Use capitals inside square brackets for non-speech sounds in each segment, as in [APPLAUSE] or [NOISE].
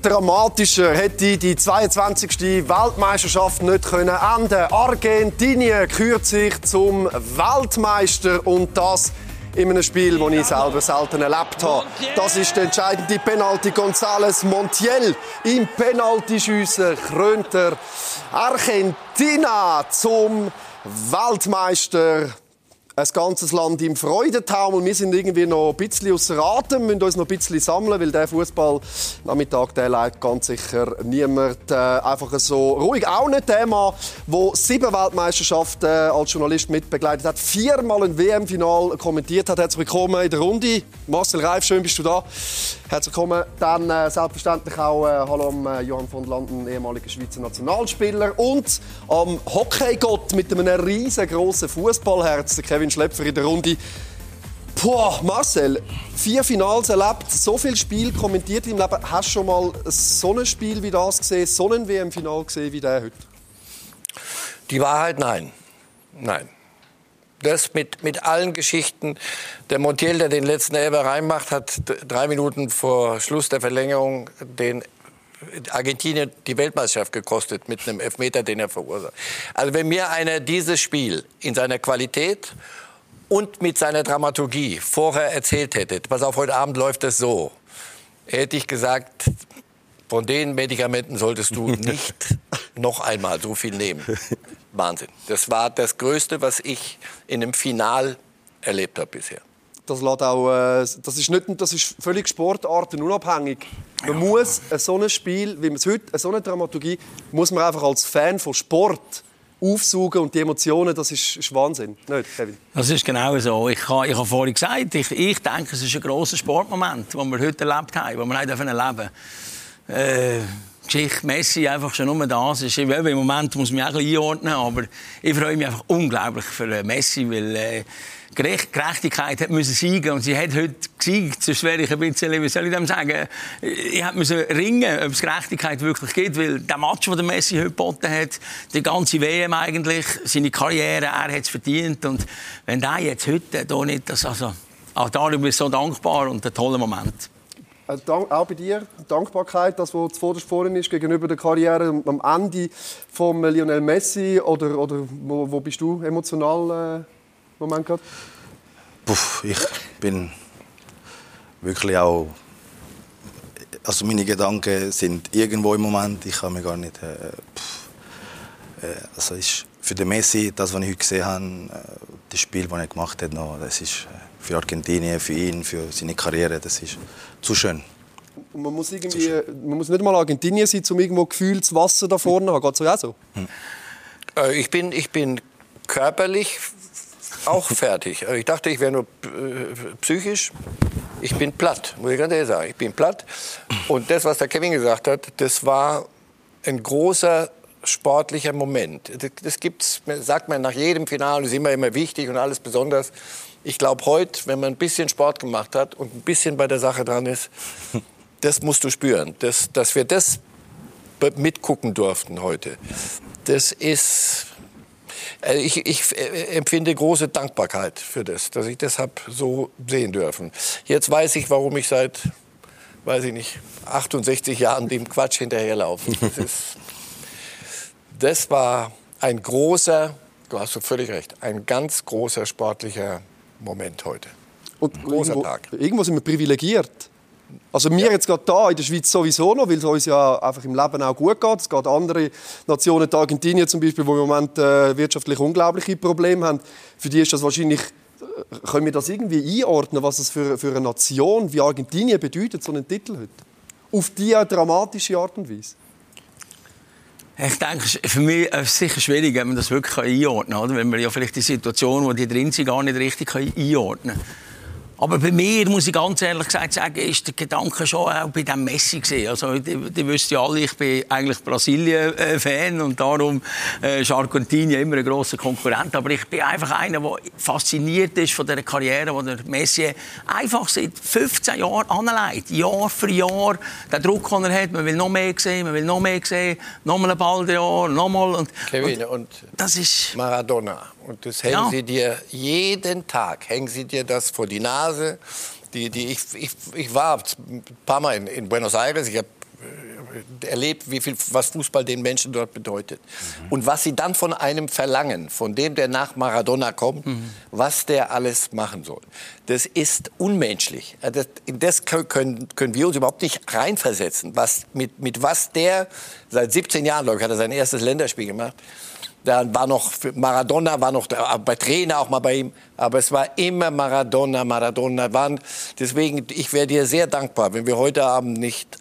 dramatischer hätte die 22. Weltmeisterschaft nicht können enden. Argentinien kürt sich zum Weltmeister und das in einem Spiel, das ich selber selten erlebt habe. Das ist der entscheidende Penalty. González Montiel im Penaltyschiessen krönt er Argentina zum Weltmeister ein ganzes Land im Freudentaumel. Wir sind irgendwie noch ein bisschen außer Atem, müssen uns noch ein bisschen sammeln, weil der Fußball-Nachmittag, der leidet ganz sicher niemand äh, einfach so ruhig. Auch der Mann, der sieben Weltmeisterschaften äh, als Journalist mitbegleitet hat, viermal ein WM-Final kommentiert hat. Herzlich willkommen in der Runde. Marcel Reif, schön bist du da. Herzlich willkommen. Dann äh, selbstverständlich auch äh, Hallo am äh, Johann von Landen, ehemaliger Schweizer Nationalspieler und am Hockeygott mit einem riesengroßen Fußballherz, Kevin Schlepfer in der Runde. Boah, Marcel, vier Finals erlebt, so viel Spiel kommentiert im Leben. Hast du schon mal so ein Spiel wie das gesehen, so ein WM-Final gesehen wie der heute? Die Wahrheit, nein. Nein. Das mit, mit allen Geschichten. Der Montiel, der den letzten Elber reinmacht, hat drei Minuten vor Schluss der Verlängerung den Argentinien die Weltmeisterschaft gekostet mit einem Elfmeter, den er verursacht. Also wenn mir einer dieses Spiel in seiner Qualität und mit seiner Dramaturgie vorher erzählt hätte, pass auf, heute Abend läuft es so, hätte ich gesagt, von den Medikamenten solltest du [LAUGHS] nicht noch einmal so viel nehmen. Wahnsinn. Das war das Größte, was ich in einem Final erlebt habe bisher. Das, auch, äh, das, ist nicht, das ist völlig sportartenunabhängig. Man ja. muss so ein Spiel, wie man es heute, so eine Dramaturgie, muss man einfach als Fan von Sport aufsaugen und die Emotionen, das ist, ist Wahnsinn. Nicht, Kevin? Das ist genau so. Ich, habe, ich habe vorhin gesagt, ich, ich denke, es ist ein grosser Sportmoment, den wir heute erlebt haben, den wir nicht erleben dürfen. Äh, Geschichte Messi einfach schon nur das ist. Im Moment muss mich auch ein bisschen einordnen, aber ich freue mich einfach unglaublich für Messi, weil äh, Gerechtigkeit hat müssen siegen und sie hat heute gesiegt. Sonst wäre ich ein bisschen, wie soll ich dem sagen, ich musste ringen, ob es Gerechtigkeit wirklich gibt, weil der Match, den Messi heute geboten hat, die ganze WM eigentlich, seine Karriere, er hat es verdient und wenn der jetzt heute hier nicht, das, also, auch darüber bin ich so dankbar und ein toller Moment. Äh, auch bei dir Dankbarkeit, das was zuvorderst vorhin ist gegenüber der Karriere am Ende von Lionel Messi oder, oder wo, wo bist du emotional? Äh Moment gehabt? Puh, ich bin wirklich auch. Also meine Gedanken sind irgendwo im Moment. Ich kann mir gar nicht. Äh, äh, also ist für den Messi, das, was ich heute gesehen habe, äh, das Spiel, das er gemacht hat, noch, das ist äh, für Argentinien, für ihn, für seine Karriere, das ist zu schön. man muss, irgendwie, man muss nicht mal Argentinien sein, um irgendwo gefühltes Wasser da vorne haben. Geht es auch so? Hm. Äh, ich, bin, ich bin körperlich auch [LAUGHS] fertig. Also ich dachte, ich wäre nur äh, psychisch. Ich bin platt, muss ich ganz ehrlich sagen. Ich bin platt. Und das, was der Kevin gesagt hat, das war ein großer sportlicher Moment. Das gibt's, sagt man nach jedem Finale, ist immer immer wichtig und alles besonders. Ich glaube heute, wenn man ein bisschen Sport gemacht hat und ein bisschen bei der Sache dran ist, [LAUGHS] das musst du spüren. Das, dass wir das mitgucken durften heute, das ist äh, ich, ich äh, empfinde große Dankbarkeit für das, dass ich das habe so sehen dürfen. Jetzt weiß ich, warum ich seit, weiß ich nicht, 68 Jahren dem Quatsch hinterherlaufe. Das, [LAUGHS] ist, das war ein großer, du hast völlig recht, ein ganz großer sportlicher Moment heute. Und großer irgendwo, Tag. Irgendwo sind wir privilegiert. Also mir ja. jetzt gerade da in der Schweiz sowieso noch, weil es uns ja einfach im Leben auch gut geht. Es geht andere Nationen, Argentinien zum Beispiel, die im Moment äh, wirtschaftlich unglaubliche Probleme haben. Für die ist das wahrscheinlich äh, können wir das irgendwie einordnen, was es für, für eine Nation wie Argentinien bedeutet, so einen Titel heute? Auf diese dramatische Art und Weise? Ich denke, für mich ist es sicher schwierig, wenn man das wirklich einordnen kann. Wenn man ja vielleicht die Situation, wo die drin sind, gar nicht richtig einordnen kann. Aber bei mir, muss ich ganz ehrlich gesagt sagen, ist der Gedanke schon auch bei dem Messi gewesen. Also, die, die wissen ja alle, ich bin eigentlich Brasilien-Fan und darum äh, ist Argentinien immer ein grosser Konkurrent. Aber ich bin einfach einer, der fasziniert ist von der Karriere, die der Messi einfach seit 15 Jahren anlegt. Jahr für Jahr. Der Druck, den er hat, man will noch mehr sehen, man will noch mehr sehen, nochmal ein Ball Jahr, nochmal. Und, Kevin, und, und das ist Maradona. Und das hängen ja. sie dir jeden Tag, hängen sie dir das vor die Nase. Die, die, ich, ich, ich war ein paar Mal in, in Buenos Aires, ich habe erlebt, wie viel, was Fußball den Menschen dort bedeutet. Mhm. Und was sie dann von einem verlangen, von dem, der nach Maradona kommt, mhm. was der alles machen soll. Das ist unmenschlich. Das, das können, können wir uns überhaupt nicht reinversetzen. Was, mit, mit was der, seit 17 Jahren, glaube ich, hat er sein erstes Länderspiel gemacht, da war noch Maradona war noch bei Trainer auch mal bei ihm, aber es war immer Maradona, Maradona. Waren, deswegen, ich wäre dir sehr dankbar, wenn wir heute Abend nicht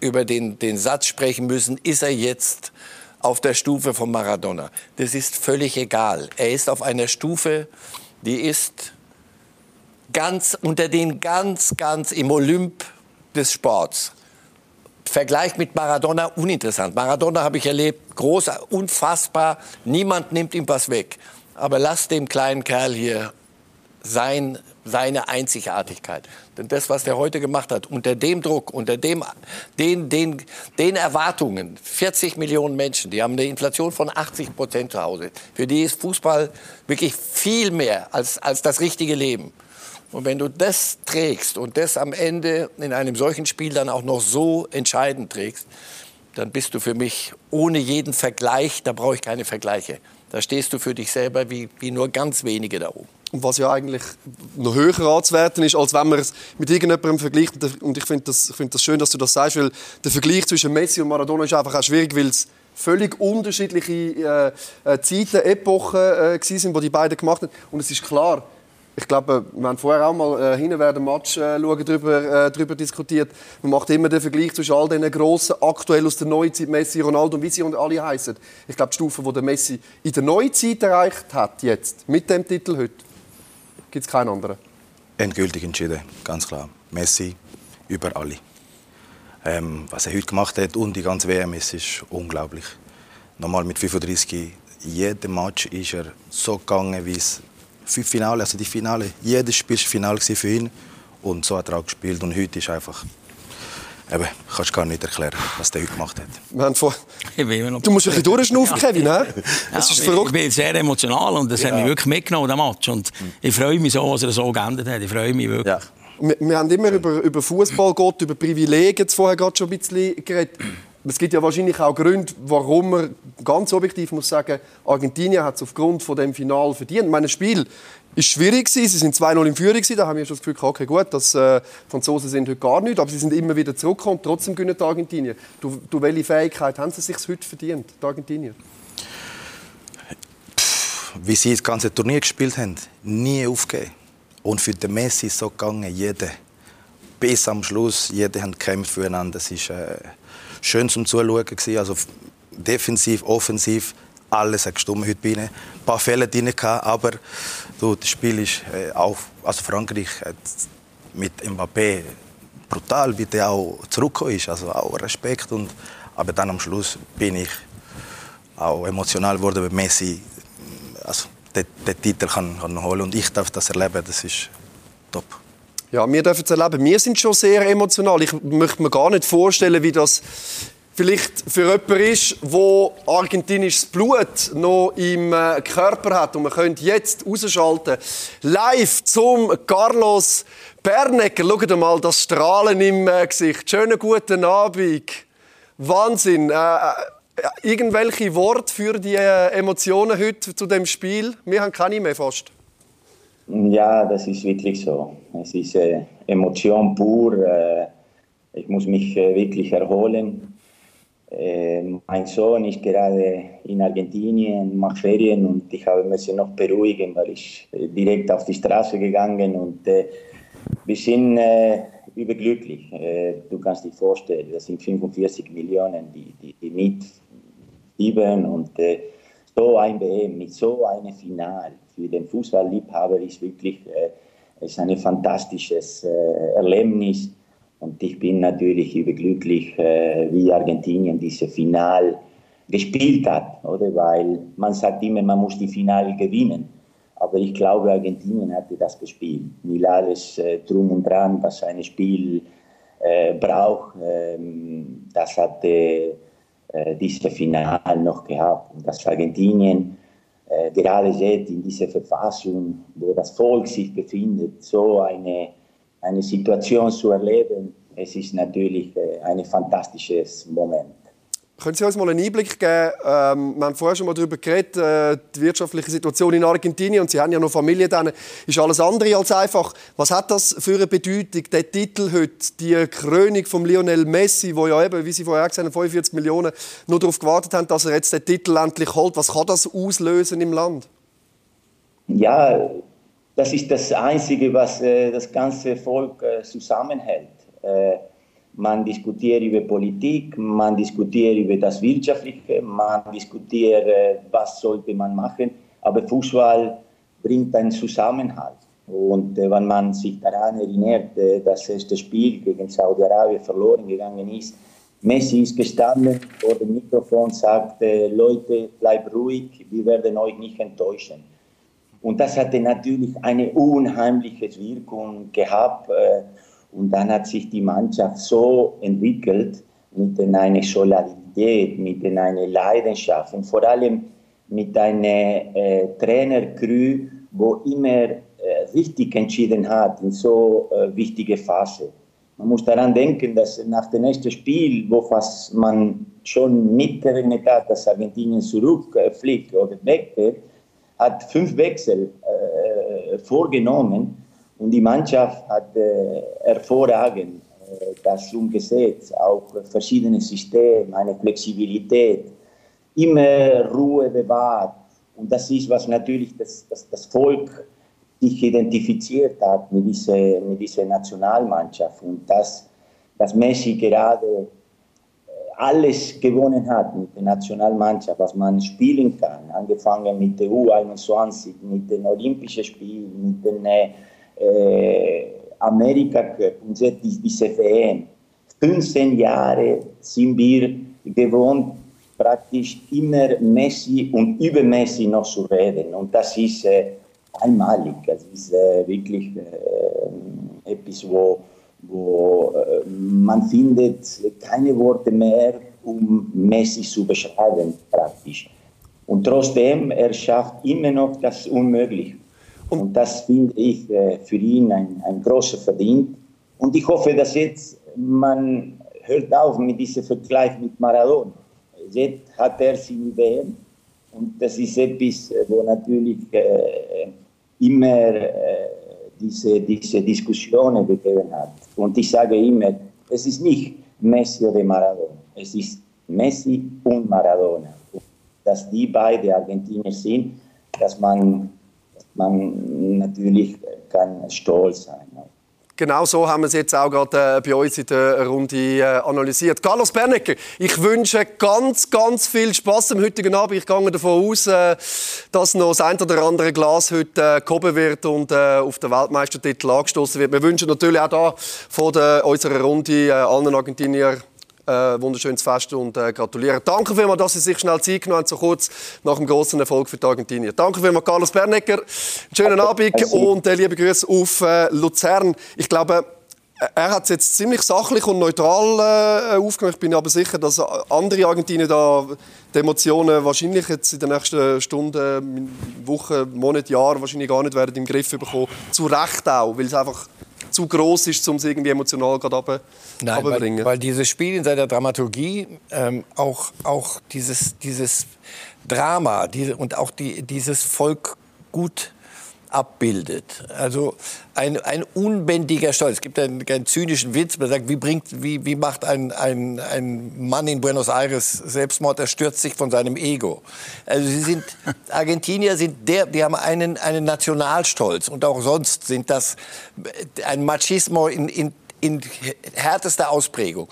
über den, den Satz sprechen müssen, ist er jetzt auf der Stufe von Maradona. Das ist völlig egal. Er ist auf einer Stufe, die ist ganz unter den ganz, ganz im Olymp des Sports. Vergleich mit Maradona uninteressant. Maradona habe ich erlebt, groß, unfassbar. Niemand nimmt ihm was weg. Aber lass dem kleinen Kerl hier sein, seine Einzigartigkeit. Denn das, was der heute gemacht hat, unter dem Druck, unter dem, den, den, den Erwartungen, 40 Millionen Menschen, die haben eine Inflation von 80 Prozent zu Hause. Für die ist Fußball wirklich viel mehr als, als das richtige Leben. Und wenn du das trägst und das am Ende in einem solchen Spiel dann auch noch so entscheidend trägst, dann bist du für mich ohne jeden Vergleich, da brauche ich keine Vergleiche. Da stehst du für dich selber wie, wie nur ganz wenige da oben. Und was ja eigentlich noch höher anzuwerten ist, als wenn man es mit irgendjemandem vergleicht. Und ich finde das, find das schön, dass du das sagst, weil der Vergleich zwischen Messi und Maradona ist einfach auch schwierig, weil es völlig unterschiedliche äh, äh Zeiten, Epochen äh, sind, die die beiden gemacht haben. Und es ist klar, ich glaube, wir haben vorher auch mal äh, hinten während Match äh, darüber, äh, darüber diskutiert. Man macht immer den Vergleich zwischen all diesen grossen, aktuell aus der Neuzeit, Messi, Ronaldo und wie sie und alle heißen. Ich glaube, die Stufe, die der Messi in der Neuzeit erreicht hat, jetzt, mit dem Titel heute, gibt es keinen anderen. Endgültig entschieden, ganz klar. Messi über alle. Ähm, was er heute gemacht hat und die ganze WM ist, ist unglaublich. Nochmal mit 35, jeden Match ist er so gegangen, wie es fünf Finale, also die Finale, jedes Spiel war Finale für ihn und so hat er auch gespielt und heute ist einfach Eben, kannst gar nicht erklären, was der heute gemacht hat. Wir haben vor... [LAUGHS] Du musst ein bisschen durchschnaufen, Kevin. Ja. Das ist verrückt. Ich bin sehr emotional und das ja. hat mich wirklich mitgenommen, der Match. Und ich freue mich so, dass er so geendet hat. Ich freue mich wirklich. Ja. Wir, wir, haben immer über, über Fußball gehört, über Privilegien vorher gerade schon ein bisschen geredet. Es gibt ja wahrscheinlich auch Gründe, warum man ganz objektiv muss sagen, Argentinien hat es aufgrund von dem Final verdient. Mein Spiel ist schwierig. Sie sind 2-0 in Führung. Da haben wir schon das Gefühl, okay, gut, dass äh, Franzosen sind heute gar nicht, aber sie sind immer wieder zurückgekommen. Trotzdem gewinnen die Argentinien. Du, du, welche Fähigkeit haben sie sich heute verdient, die Argentinier? wie sie das ganze Turnier gespielt haben, nie aufgeben. Und für den Messi so gegangen, jeder bis am Schluss, jeder hat gekämpft füreinander. Das ist äh, schön zum Zuschauen gewesen. Also defensiv, offensiv, alles hat gestimmt heute bei ihnen. Ein paar Fälle drin aber du, das Spiel ist äh, auch, also Frankreich hat mit Mbappé brutal, der auch zurückgekommen ist. Also auch Respekt und aber dann am Schluss bin ich auch emotional geworden, weil Messi also den, den Titel kann, kann holen und ich darf das erleben. Das ist top. Ja, wir dürfen es erleben. Wir sind schon sehr emotional. Ich möchte mir gar nicht vorstellen, wie das vielleicht für jemanden ist, der argentinisches Blut noch im äh, Körper hat. Und man könnte jetzt rausschalten. Live zum Carlos Bernecker. Schaut mal das Strahlen im äh, Gesicht. Schönen guten Abend. Wahnsinn. Äh, irgendwelche Worte für die Emotionen heute zu dem Spiel? Wir haben keine mehr fast. Ja, das ist wirklich so. Es ist äh, Emotion pur. Äh, ich muss mich äh, wirklich erholen. Äh, mein Sohn ist gerade in Argentinien, macht Ferien und ich habe mich noch beruhigen, weil ich äh, direkt auf die Straße gegangen und äh, wir sind überglücklich. du kannst dir vorstellen, das sind 45 Millionen, die, die, die mitfiebern und so ein WM mit so einem Final für den Fußballliebhaber ist wirklich äh, ist ein fantastisches äh, Erlebnis. Und ich bin natürlich überglücklich, äh, wie Argentinien dieses Final gespielt hat, oder? Weil man sagt immer, man muss die Finale gewinnen. Aber ich glaube, Argentinien hatte das gespielt. Mit alles äh, drum und dran, was ein Spiel äh, braucht, ähm, das hatte äh, dieses Finale noch gehabt. Und das Argentinien äh, gerade jetzt in dieser Verfassung, wo das Volk sich befindet, so eine, eine Situation zu erleben, es ist natürlich äh, ein fantastisches Moment. Können Sie uns mal einen Einblick geben? Ähm, wir haben vorher schon mal darüber geredet, äh, die wirtschaftliche Situation in Argentinien und Sie haben ja noch Familie dann, ist alles andere als einfach. Was hat das für eine Bedeutung, der Titel heute, die Krönung von Lionel Messi, wo ja eben, wie Sie vorher gesagt haben, 45 Millionen nur darauf gewartet haben, dass er jetzt den Titel endlich holt. Was kann das auslösen im Land? Ja, das ist das Einzige, was äh, das ganze Volk äh, zusammenhält. Äh, man diskutiert über Politik, man diskutiert über das Wirtschaftliche, man diskutiert, äh, was sollte man machen. Aber Fußball bringt einen Zusammenhalt. Und äh, wenn man sich daran erinnert, äh, dass das Spiel gegen Saudi-Arabien verloren gegangen ist, Messi ist gestanden vor dem Mikrofon, sagte, Leute, bleibt ruhig, wir werden euch nicht enttäuschen. Und das hatte natürlich eine unheimliche Wirkung gehabt. Und dann hat sich die Mannschaft so entwickelt, mit einer Solidarität, mit einer Leidenschaft und vor allem mit einer äh, Trainercrew, wo immer äh, richtig entschieden hat in so äh, wichtige Phase. Man muss daran denken, dass nach dem nächsten Spiel, wo fast man schon mitgerechnet hat, dass Argentinien zurückfliegt oder weggeht, hat fünf Wechsel äh, vorgenommen und die Mannschaft hat äh, hervorragend äh, das umgesetzt, auch verschiedene Systeme, eine Flexibilität, immer Ruhe bewahrt. Und das ist, was natürlich das, das, das Volk sich identifiziert hat mit dieser, mit dieser Nationalmannschaft. Und dass, dass Messi gerade äh, alles gewonnen hat mit der Nationalmannschaft, was man spielen kann, angefangen mit der U21, mit den Olympischen Spielen, mit den äh, äh, Amerika und diese WM. 15 Jahre sind wir gewohnt, praktisch immer Messi und über Messi noch zu reden. Und das ist äh, einmalig. Das ist äh, wirklich äh, etwas, wo, wo man findet keine Worte mehr, um Messi zu beschreiben, praktisch. Und trotzdem, er schafft immer noch das Unmögliche. Und, und das finde ich äh, für ihn ein, ein großer Verdienst. Und ich hoffe, dass jetzt man hört auf mit diesem Vergleich mit Maradona. Jetzt hat er seine WM und das ist etwas, äh, wo natürlich äh, immer äh, diese, diese Diskussionen gegeben hat. Und ich sage immer, es ist nicht Messi oder Maradona, es ist Messi und Maradona. Dass die beide Argentinier sind, dass man man natürlich kann stolz sein. Genau so haben wir es jetzt auch gerade äh, bei uns in der Runde äh, analysiert. Carlos Bernecker, ich wünsche ganz, ganz viel Spaß am heutigen Abend. Ich gehe davon aus, äh, dass noch das ein oder andere Glas heute gehoben wird und auf den Weltmeistertitel angestoßen wird. Wir wünschen natürlich auch da von unserer Runde allen Argentinier äh, wunderschönes Fest und äh, gratulieren. Danke vielmals, dass Sie sich schnell Zeit genommen haben, so kurz nach dem großen Erfolg für die Argentinier. Danke vielmals, Carlos Bernecker. Einen schönen Abend und äh, liebe Grüße auf äh, Luzern. Ich glaube, er hat es jetzt ziemlich sachlich und neutral äh, aufgenommen. Ich bin aber sicher, dass andere Argentinier da die Emotionen wahrscheinlich jetzt in den nächsten Stunden, Wochen, Monaten, Jahren wahrscheinlich gar nicht werden im Griff bekommen. Zu Recht auch, weil es einfach zu groß ist, um es irgendwie emotional gerade Nein, weil, weil, dieses Spiel in seiner Dramaturgie ähm, auch, auch dieses, dieses Drama diese, und auch die, dieses Volk gut abbildet. Also ein, ein unbändiger Stolz. Es gibt einen, einen zynischen Witz, man sagt, wie, bringt, wie, wie macht ein, ein, ein Mann in Buenos Aires Selbstmord, er stürzt sich von seinem Ego. Also sie sind, [LAUGHS] Argentinier sind der, die haben einen, einen Nationalstolz und auch sonst sind das ein Machismo in, in, in härtester Ausprägung.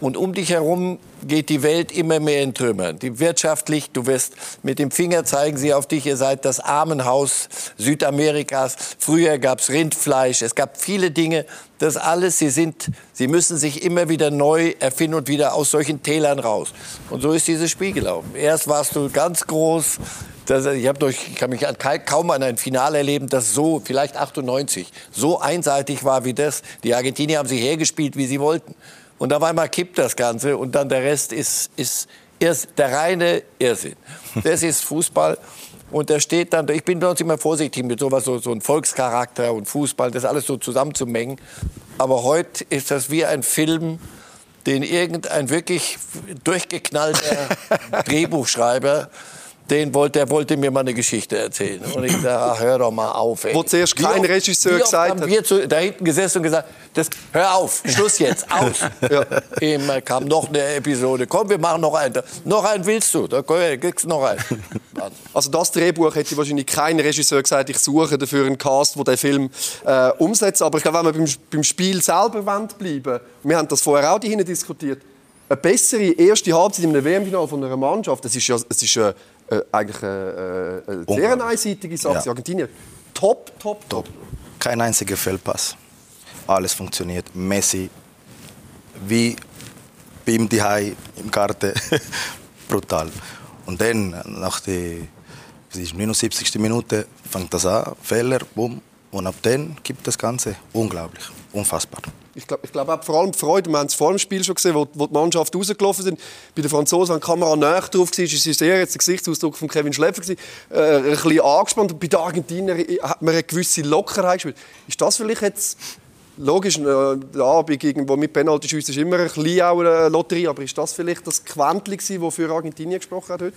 Und um dich herum geht die Welt immer mehr in Trümmer. Die wirtschaftlich, du wirst mit dem Finger zeigen sie auf dich, ihr seid das Armenhaus Südamerikas. Früher gab es Rindfleisch, es gab viele Dinge. Das alles, sie sind, sie müssen sich immer wieder neu erfinden und wieder aus solchen Tälern raus. Und so ist dieses Spiel gelaufen. Erst warst du ganz groß. Das, ich, durch, ich kann mich kaum an ein Finale erleben, das so, vielleicht 98, so einseitig war wie das. Die Argentinier haben sich hergespielt, wie sie wollten. Und auf einmal kippt das Ganze und dann der Rest ist, ist, der reine Irrsinn. Das ist Fußball. Und da steht dann, ich bin sonst immer vorsichtig mit sowas, so, so ein Volkscharakter und Fußball, das alles so zusammenzumengen. Aber heute ist das wie ein Film, den irgendein wirklich durchgeknallter [LAUGHS] Drehbuchschreiber den wollte, der wollte mir mal eine Geschichte erzählen. Und ich dachte, ach, hör doch mal auf. Ey. Wo zuerst kein wie Regisseur gesagt haben hat. wir zu, da hinten gesessen und gesagt, das, hör auf, Schluss jetzt, aus. [LAUGHS] ja. Immer kam noch eine Episode. Komm, wir machen noch einen. Noch einen willst du? Da kriegst du noch einen. Also das Drehbuch hätte wahrscheinlich kein Regisseur gesagt, ich suche dafür einen Cast, der den Film äh, umsetzt. Aber ich glaube, wenn wir beim, beim Spiel selber bleiben wir haben das vorher auch hier diskutiert, eine bessere erste Halbzeit in einem WM-Final von einer Mannschaft, das ist ja es ist, äh, äh, eigentlich eine, äh, eine sehr einseitige Sache. Ja. Argentinien, top, top, top. Kein einziger Fehlpass. Alles funktioniert. Messi, wie bei ihm daheim im Garten. [LAUGHS] Brutal. Und dann, nach der was ist, 79. Minute, fängt das an. Fehler, bumm. Und ab dann gibt das Ganze unglaublich. Unfassbar. Ich glaube ich glaub auch vor allem die Freude, wir haben es vor dem Spiel schon gesehen, wo, wo die Mannschaft rausgelaufen sind. Bei den Franzosen, wenn die Kamera näher drauf war, ist es sehr jetzt der Gesichtsausdruck von Kevin Schläfer äh, ein bisschen angespannt. Bei den Argentiniern hat man eine gewisse Lockerheit gespielt. Ist das vielleicht jetzt logisch, äh, der Abend irgendwo mit Penalty-Schüssen ist immer ein bisschen auch eine Lotterie, aber ist das vielleicht das Quäntchen das für Argentinien gesprochen hat heute?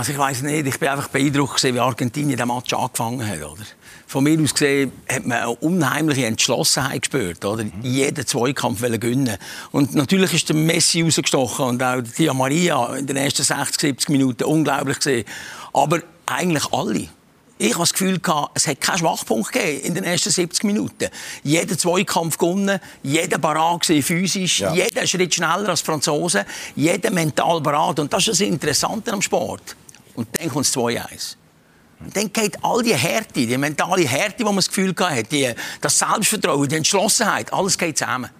Also ich weiß nicht, ich bin einfach beeindruckt, gewesen, wie Argentinien den Match angefangen hat. Oder? Von mir aus gesehen hat man eine unheimliche Entschlossenheit gespürt. Oder? Jeden Zweikampf wollen gewinnen. Und natürlich ist der Messi rausgestochen und auch die Di Maria in den ersten 60, 70 Minuten unglaublich gesehen. Aber eigentlich alle. Ich habe das Gefühl, gehabt, es hat keinen Schwachpunkt gegeben in den ersten 70 Minuten. Jeder Zweikampf gewonnen, jeder parat physisch, Ja. jeder Schritt schneller als Franzosen, jeder mental parat. Und das ist das Interessante am Sport. Und dann kommt das 2-1. Und dann geht all die Härte, die mentale Härte, die man das Gefühl hat, die, das Selbstvertrauen, die Entschlossenheit, alles geht zusammen.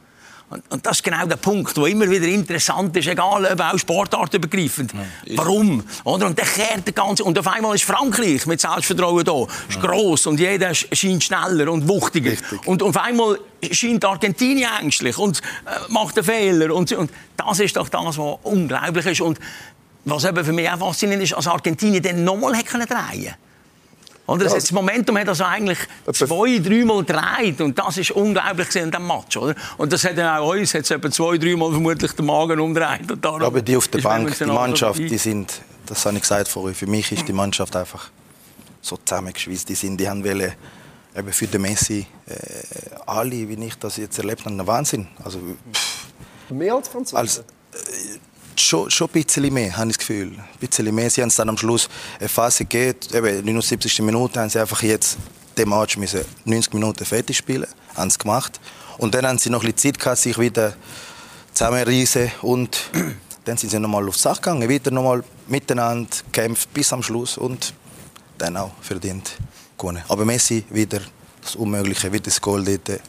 Und, und das ist genau der Punkt, der immer wieder interessant ist, egal ob auch sportartübergreifend. Warum? Oder? Und dann kehrt der ganze und auf einmal ist Frankreich mit Selbstvertrauen da, ist gross und jeder sch- scheint schneller und wuchtiger. Und auf einmal scheint Argentinien ängstlich und äh, macht einen Fehler und, und das ist doch das, was unglaublich ist und was eben für mich auch faszinierend ist, als Argentinien dann nochmal drehen oder? Das, das Momentum hat also eigentlich zwei, dreimal gedreht. Und das ist unglaublich in diesem Match. Oder? Und das hat dann auch uns hat's etwa zwei, dreimal vermutlich den Magen umgedreht. Und darum Aber die auf der Bank, die Mannschaft, die sind, das habe ich gesagt vorhin, für mich ist die Mannschaft einfach so zusammengeschweißt. Die, sind, die haben wollen, eben für den Messi, äh, alle, wie ich das jetzt erlebt habe, ein Wahnsinn. Also, pff, Mehr als Franzosen? als, schon, schon ein bisschen mehr, habe ich das Gefühl. Ein bisschen mehr. Sie haben es dann am Schluss eine Phase gegeben, eben 79. Minute haben sie einfach jetzt den Match müssen 90 Minuten fertig spielen, haben es gemacht. Und dann haben sie noch ein bisschen Zeit gehabt, sich wieder zusammenreißen und [CLEARS THROAT] dann sind sie nochmal aufs Sach gegangen, wieder nochmal miteinander gekämpft bis am Schluss und dann auch verdient gewonnen. Aber Messi wieder das Unmögliche, wieder das Goal dort.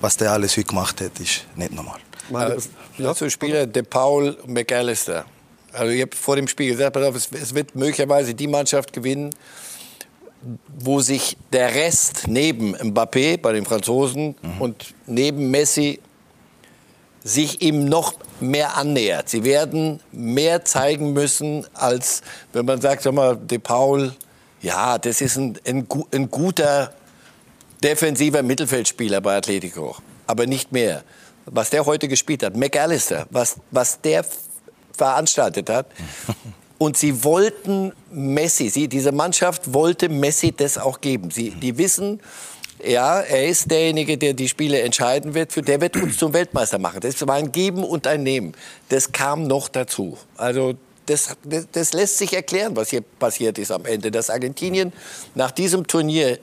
Was der alles heute gemacht hat, ist nicht normal. Meine, das- Ja. So Spieler De Paul und McAllister. Also ich habe vor dem Spiel gesagt, pass auf, es, es wird möglicherweise die Mannschaft gewinnen, wo sich der Rest neben Mbappé bei den Franzosen und neben Messi sich ihm noch mehr annähert. Sie werden mehr zeigen müssen, als wenn man sagt, sag mal, De Paul, ja, das ist ein, ein, ein guter defensiver Mittelfeldspieler bei Atletico, aber nicht mehr. Was der heute gespielt hat, McAllister, was, was der veranstaltet hat. [LAUGHS] Und sie wollten Messi, sie, diese Mannschaft wollte Messi das auch geben. Sie, die wissen, ja, er ist derjenige, der die Spiele entscheiden wird, für der wird uns zum Weltmeister machen. Das war ein Geben und ein Nehmen. Das kam noch dazu. Also das, das, das lässt sich erklären, was hier passiert ist am Ende. Dass Argentinien nach diesem Turnier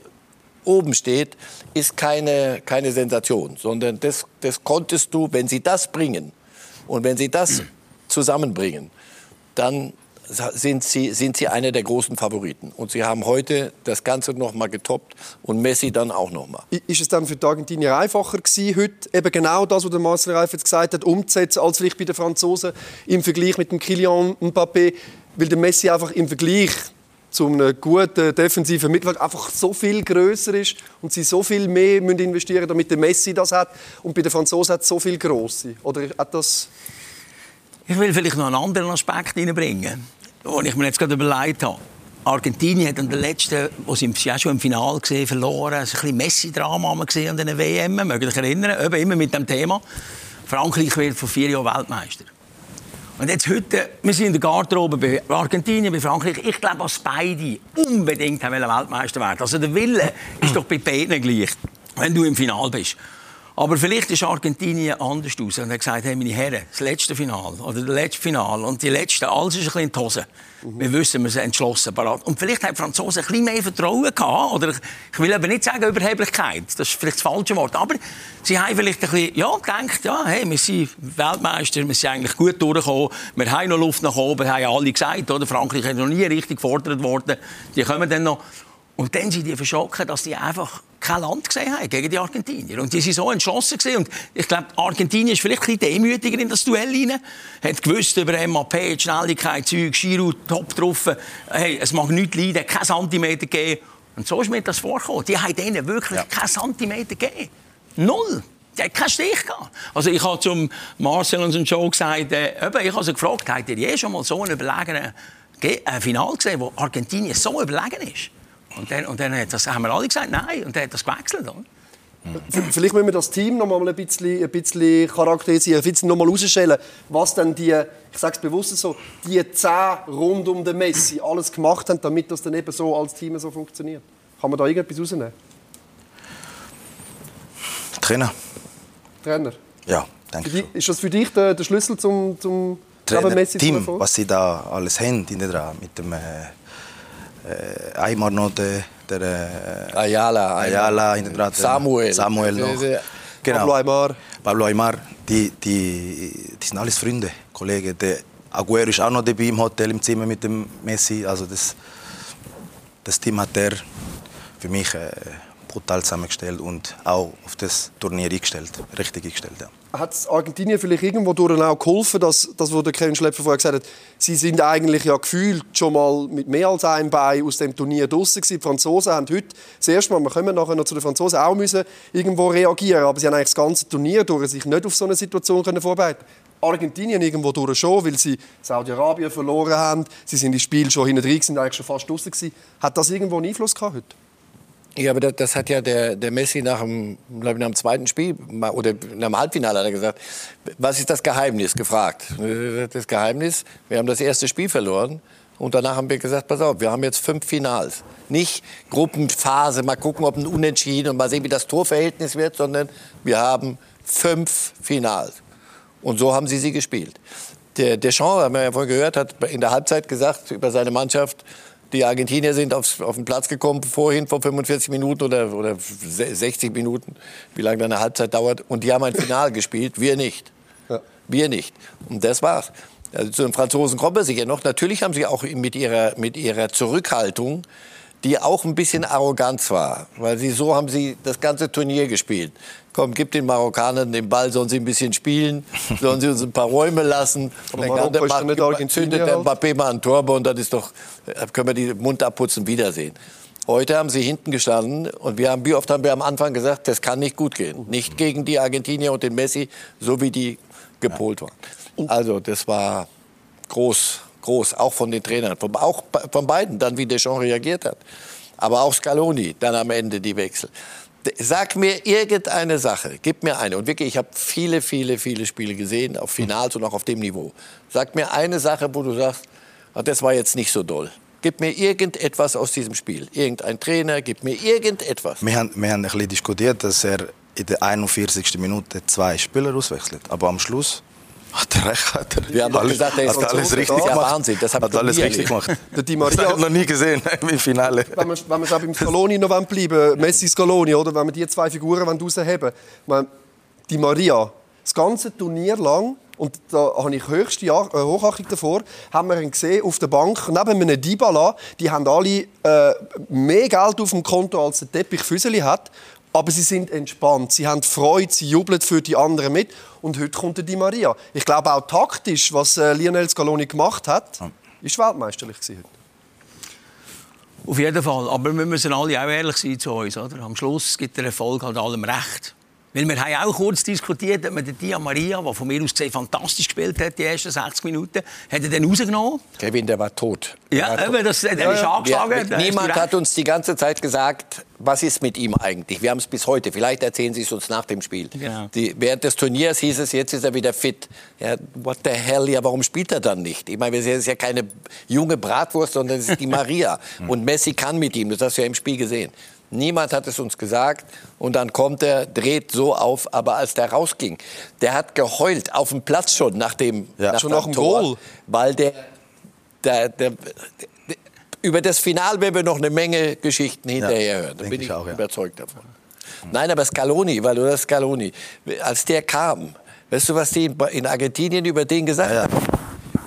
oben steht, ist keine, keine Sensation, sondern das, das konntest du, wenn sie das bringen und wenn sie das zusammenbringen, dann sind sie, sind sie einer der großen Favoriten. Und sie haben heute das Ganze noch mal getoppt und Messi dann auch noch mal. Ist es dann für die Argentinier einfacher gewesen, heute eben genau das, was der Marcel Reif jetzt gesagt hat, umzusetzen, als vielleicht bei den Franzosen im Vergleich mit dem Kylian Mbappé, weil der Messi einfach im Vergleich zu einem guten defensiven Mittelfeld einfach so viel größer ist und sie so viel mehr müssen investieren, damit der Messi das hat und bei den Franzosen hat es so viel große. Oder hat das Ich will vielleicht noch einen anderen Aspekt reinbringen, den ich mir jetzt gerade überlegt habe. Argentinien hat an der letzten, wo sie ja schon im Finale gesehen verloren, ein bisschen Messi-Drama an den WM, ihr euch erinnern, eben immer mit dem Thema. Frankreich wird vor vier Jahren Weltmeister. Und jetzt heute, wir sind in der Garderobe bei Argentinien, bei Frankreich. Ich glaube, dass beide unbedingt Weltmeister werden. Also der Wille ist doch bei beiden gleich, wenn du im Finale bist. Aber vielleicht ist Argentinien anders aus und hat gesagt, hey, meine Herren, das letzte Final oder das letzte Final und die letzten, alles ist ein bisschen in die Hose. Wir wissen, wir sind entschlossen, parat. Und vielleicht haben die Franzosen ein bisschen mehr Vertrauen gehabt, oder ich will aber nicht sagen Überheblichkeit, das ist vielleicht das falsche Wort, aber sie haben vielleicht ein bisschen, ja, gedacht, ja, hey, wir sind Weltmeister, wir sind eigentlich gut durchgekommen, wir haben noch Luft nach oben, haben alle gesagt, oder? Frankreich ist noch nie richtig gefordert worden, die kommen dann noch. Und dann sind die verschockt, dass die einfach kein Land gesehen haben gegen die Argentinier. Und die sind so entschlossen gewesen. Und ich glaube, Argentinien ist vielleicht ein bisschen demütiger in das Duell hinein. Hat gewusst über MAP, Schnelligkeit, Zeug, Giro, top drauf. Hey, es mag nichts leiden, kein Zentimeter geben. Und so ist mir das vorgekommen. Die haben denen wirklich ja. keinen Zentimeter gegeben. Null. Die hat keinen Stich gehabt. Also ich habe zum Marcel und zum Joe gesagt, äh, ich habe sie gefragt, habt ihr je schon mal so ein überlegenen äh, Final gesehen, wo Argentinien so überlegen ist? Und dann, und dann hat das, haben wir alle gesagt, nein. Und dann hat das gewechselt. Oder? Vielleicht müssen wir das Team noch mal ein bisschen, ein bisschen charakterisieren, ein bisschen noch mal herausstellen, was dann die, ich sage es bewusst so, die zehn rund um den Messi alles gemacht haben, damit das dann eben so als Team so funktioniert. Kann man da irgendetwas rausnehmen? Trainer. Trainer? Ja, denke ich. Ist das für dich der, der Schlüssel zum, zum Trainer, Messi Team, was sie da alles haben, mit dem... Äh äh, einmal noch der, der äh, Ayala, Ayala in der Samuel. Samuel noch. Genau. Pablo Aymar. Pablo Aymar, die, die, die sind alles Freunde, Kollegen. Der Aguero ist auch noch dabei im Hotel im Zimmer mit dem Messi. Also das, das Team hat er für mich äh, brutal zusammengestellt und auch auf das Turnier eingestellt, richtig eingestellt. Ja. Hat Argentinien vielleicht irgendwo durch auch geholfen, dass, das, was Kevin Schlepper vorher gesagt hat, sie sind eigentlich ja gefühlt schon mal mit mehr als einem Bein aus dem Turnier draußen gewesen. Die Franzosen haben heute das erste Mal, wir kommen nachher noch zu den Franzosen, auch müssen irgendwo reagieren, aber sie haben eigentlich das ganze Turnier durch sich nicht auf so eine Situation können vorbereiten Argentinien irgendwo durch schon, weil sie Saudi-Arabien verloren haben. Sie sind ins Spiel schon hinten drin, sind eigentlich schon fast draußen gewesen. Hat das irgendwo einen Einfluss gehabt heute? Ja, aber das, das, hat ja der, der Messi nach dem, ich, nach dem zweiten Spiel oder nach dem Halbfinale hat er gesagt, was ist das Geheimnis? Gefragt. Das Geheimnis, wir haben das erste Spiel verloren und danach haben wir gesagt, pass auf, wir haben jetzt fünf Finals. Nicht Gruppenphase, mal gucken, ob ein Unentschieden und mal sehen, wie das Torverhältnis wird, sondern wir haben fünf Finals. Und so haben sie sie gespielt. Der Deschamps, haben wir ja vorhin gehört, hat in der Halbzeit gesagt über seine Mannschaft, die Argentinier sind aufs, auf den Platz gekommen, vorhin vor 45 Minuten oder, oder 60 Minuten, wie lange eine Halbzeit dauert. Und die haben ein Final [LAUGHS] gespielt, wir nicht. Ja. Wir nicht. Und das war's. Also zu den Franzosen kommen wir sicher noch. Natürlich haben sie auch mit ihrer, mit ihrer Zurückhaltung die auch ein bisschen Arroganz war, weil sie so haben sie das ganze Turnier gespielt. Komm, gib den Marokkanern den Ball, sollen sie ein bisschen spielen, sollen sie uns ein paar Räume lassen. Aber dann der macht, zündet der Mbappé mal ein Tor und dann ist doch, äh, können wir die Mund abputzen, Wiedersehen. Heute haben sie hinten gestanden und wir haben, wie oft haben wir am Anfang gesagt, das kann nicht gut gehen. Nicht gegen die Argentinier und den Messi, so wie die gepolt waren. Also das war groß, groß, auch von den Trainern, von, auch von beiden, dann wie Deschamps reagiert hat. Aber auch Scaloni, dann am Ende die Wechsel. Sag mir irgendeine Sache, gib mir eine. Und wirklich, ich habe viele, viele, viele Spiele gesehen, auf Finals und auch auf dem Niveau. Sag mir eine Sache, wo du sagst, das war jetzt nicht so doll. Gib mir irgendetwas aus diesem Spiel. Irgendein Trainer, gib mir irgendetwas. Wir haben, wir haben ein bisschen diskutiert, dass er in der 41. Minute zwei Spieler auswechselt. Aber am Schluss hat er recht. Hat er Wir haben alles, gesagt, er ist hat alles richtig gemacht. Ja, Wahnsinn, das hat alles richtig gemacht. Der Di Maria, das habe ich noch nie gesehen [LAUGHS] im Finale. Wenn wir, wenn wir beim Scaloni noch bleiben Messi Scaloni, oder? wenn wir die zwei Figuren rausheben wollen. Die Maria, das ganze Turnier lang, und da habe ich höchste äh, Hochachtung davor, haben wir ihn gesehen auf der Bank neben einem Dybala. Die haben alle äh, mehr Geld auf dem Konto, als der Teppich Füseli hat aber sie sind entspannt, sie haben Freude, sie jubeln für die anderen mit. Und heute kommt die Maria. Ich glaube auch taktisch, was äh, Lionel Scaloni gemacht hat, ja. ist weltmeisterlich heute. Auf jeden Fall. Aber wir müssen alle auch ehrlich sein zu uns. Oder? Am Schluss gibt der Erfolg halt allem recht. Weil wir haben auch kurz diskutiert, ob man den Dia Maria, der von mir aus gesehen fantastisch gespielt hat, die ersten 60 Minuten, hat er den rausgenommen? Kevin, der war tot. Ja, der, tot. Das, der ja, ist angeschlagen. Wir, niemand hat uns die ganze Zeit gesagt, was ist mit ihm eigentlich? Wir haben es bis heute. Vielleicht erzählen Sie es uns nach dem Spiel. Genau. Die, während des Turniers hieß es, jetzt ist er wieder fit. Ja, what the hell? Ja, warum spielt er dann nicht? Ich meine, es ist ja keine junge Bratwurst, sondern es ist die [LAUGHS] Maria. Und Messi kann mit ihm. Das hast du ja im Spiel gesehen. Niemand hat es uns gesagt. Und dann kommt er, dreht so auf. Aber als der rausging, der hat geheult auf dem Platz schon nach dem, ja. nach schon nach dem Tor, Goal. Weil der, der, der, der, über das Finale werden wir noch eine Menge Geschichten hinterher ja, hören. Da bin ich, auch, ja. überzeugt davon. Nein, aber Scaloni, weil du das Scaloni, als der kam, weißt du, was die in Argentinien über den gesagt ja, haben?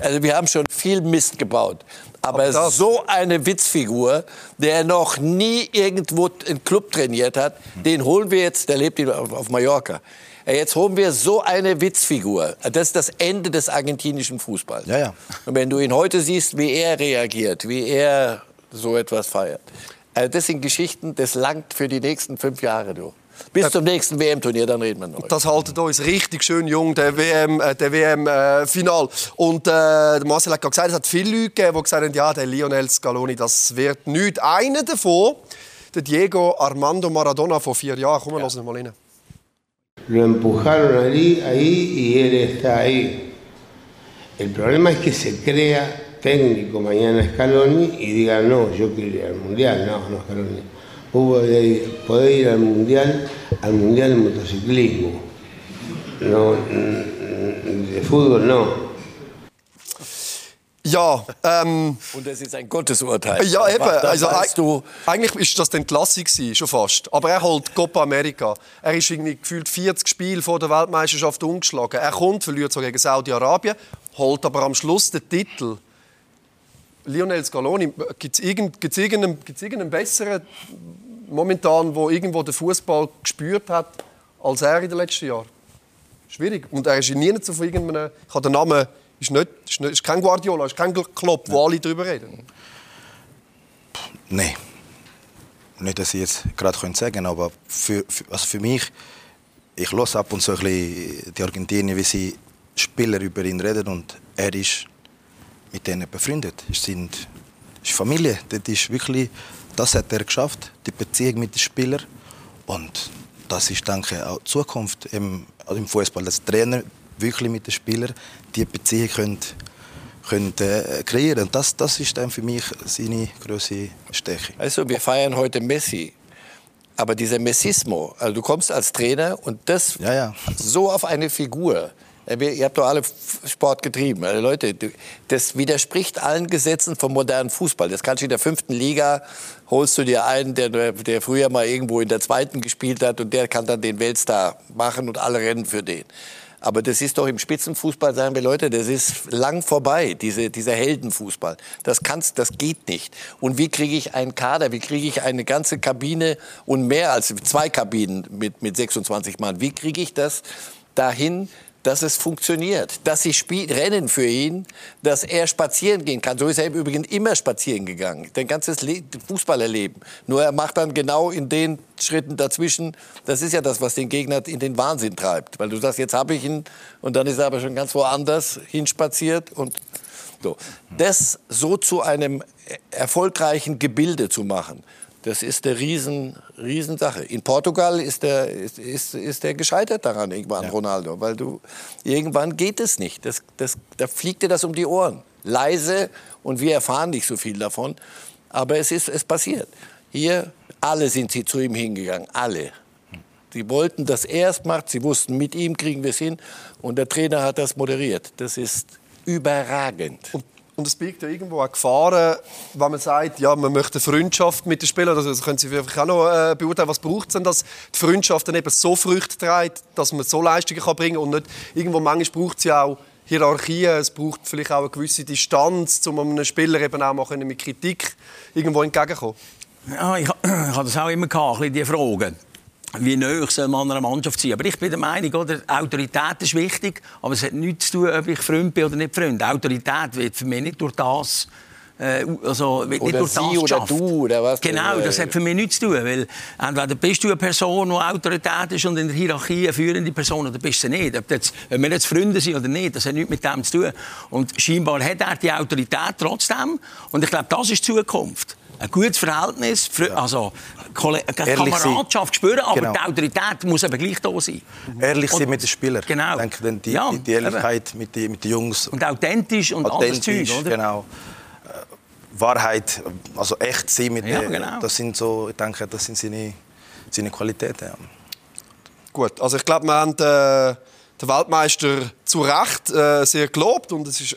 Also wir haben schon viel Mist gebaut. Aber so eine Witzfigur, der noch nie irgendwo einen Club trainiert hat, den holen wir jetzt, der lebt auf Mallorca. Jetzt holen wir so eine Witzfigur. Das ist das Ende des argentinischen Fußballs. Ja, ja. Und wenn du ihn heute siehst, wie er reagiert, wie er so etwas feiert. Also das sind Geschichten, das langt für die nächsten fünf Jahre, du. Bis zum nächsten WM-Turnier, dann reden wir noch. Das haltet uns richtig schön jung, der WM, äh, der WM-Final. Äh, und äh, Marcel hat gerade gesagt, es hat viele Leute gegeben, die gesagt haben, ja, der Lionel Scaloni, das wird nicht. Einer davon, der Diego Armando Maradona vor vier Jahren. Komm, wir ja. hören mal rein. Lo empujaron ahí, ahí y él está ahí. El problema es que se crea técnico mañana Scaloni y diga, no, yo quiero ir al Mundial. No, no, Scaloni hubo de poder ir al mundial, al mundial de motociclismo. No, de Fútbol no. Ja, ähm, Und es ist ein Gottesurteil. Ja, eben. Also, du eigentlich ist das die Entlassung schon fast. Aber er holt Copa America. Er ist irgendwie gefühlt 40 Spiele vor der Weltmeisterschaft umgeschlagen. Er kommt, verliert so gegen Saudi-Arabien, holt aber am Schluss den Titel. Lionel Scaloni, gibt es irgendeinen, irgendeinen besseren momentan, wo irgendwo der Fußball gespürt hat, als er in den letzten Jahren. Schwierig. Und er ist nie zu von irgendeinem. Ich habe den Namen. Ist, nicht, ist, nicht, ist kein Guardiola, ist kein Klopp, wo alle darüber reden. Nein. Nicht, dass ich jetzt gerade sagen könnte, aber für, für, also für mich, ich höre ab und zu ein bisschen die Argentinier, wie sie Spieler über ihn reden und er ist mit denen befreundet. Es sind, ist Familie. Das ist wirklich das hat er geschafft, die Beziehung mit den Spielern. Und das ist, denke ich, auch die Zukunft im, also im Fußball. Dass Trainer wirklich mit den Spielern die Beziehung können, können äh, kreieren Und das, das ist dann für mich seine große Stärke. Also, wir feiern heute Messi. Aber dieser Messismo, also du kommst als Trainer und das ja, ja. so auf eine Figur, Ihr habt doch alle Sport getrieben. Also Leute, das widerspricht allen Gesetzen vom modernen Fußball. Das kannst du in der fünften Liga, holst du dir einen, der, der früher mal irgendwo in der zweiten gespielt hat und der kann dann den Weltstar machen und alle rennen für den. Aber das ist doch im Spitzenfußball, sagen wir Leute, das ist lang vorbei, diese, dieser Heldenfußball. Das kannst, das geht nicht. Und wie kriege ich einen Kader, wie kriege ich eine ganze Kabine und mehr als zwei Kabinen mit, mit 26 Mann? Wie kriege ich das dahin, dass es funktioniert, dass sie spiel rennen für ihn, dass er spazieren gehen kann. So ist er im Übrigen immer spazieren gegangen, dein ganzes Le Fußballerleben. Nur er macht dann genau in den Schritten dazwischen, das ist ja das, was den Gegner in den Wahnsinn treibt. Weil du sagst, jetzt habe ich ihn und dann ist er aber schon ganz woanders hinspaziert und so. Das so zu einem erfolgreichen Gebilde zu machen, das ist eine riesen, Riesensache. In Portugal ist der, ist, ist, ist der gescheitert daran, irgendwann, ja. Ronaldo. Weil du, irgendwann geht es nicht. Das, das, da fliegt dir das um die Ohren. Leise und wir erfahren nicht so viel davon. Aber es ist es passiert. Hier, alle sind sie zu ihm hingegangen. Alle. Sie wollten, dass er es macht. Sie wussten, mit ihm kriegen wir es hin. Und der Trainer hat das moderiert. Das ist überragend. Und und es birgt ja irgendwo auch Gefahren, wenn man sagt, ja, man möchte Freundschaft mit den Spielern. Also, das können Sie vielleicht auch noch äh, beurteilen. Was braucht es denn, dass die Freundschaft dann eben so Früchte trägt, dass man so Leistungen kann bringen kann und nicht irgendwo manchmal braucht es ja auch Hierarchien, es braucht vielleicht auch eine gewisse Distanz, um einem Spieler eben auch mal mit Kritik irgendwo entgegenzukommen. Ja, ich, [CLEARS THROAT] ich habe das auch immer gehabt, diese Fragen wie nöch soll man einer Mannschaft sein. Aber ich bin der Meinung, oder, Autorität ist wichtig, aber es hat nichts zu tun, ob ich Freund bin oder nicht Freund. Autorität wird für mich nicht durch das Äh, also, nicht Oder durch sie das oder geschafft. du, oder was? Genau, das hat für mich nichts zu tun. Weil entweder bist du eine Person, die Autorität ist und in der Hierarchie eine führende Person, oder bist du nicht. Ob, jetzt, ob wir jetzt Freunde sind oder nicht, das hat nichts mit dem zu tun. Und scheinbar hat er die Autorität trotzdem. Und ich glaube, das ist die Zukunft. Ein gutes Verhältnis, also Sein. Kameradschaft spüren, aber Genau. die Autorität muss eben gleich da sein. Ehrlich sein Und- mit den Spielern. Genau. Ich denke, dann die, Ja, die, die Ehrlichkeit mit den mit die Jungs. Und authentisch und alles authentisch, Zeug, oder? genau. Äh, Wahrheit, also echt sein mit Ja, den, genau. das sind so, ich denke, das sind seine, seine Qualitäten. Ja. Gut, also ich glaube, wir haben äh, den Weltmeister zu Recht äh, sehr gelobt und es ist,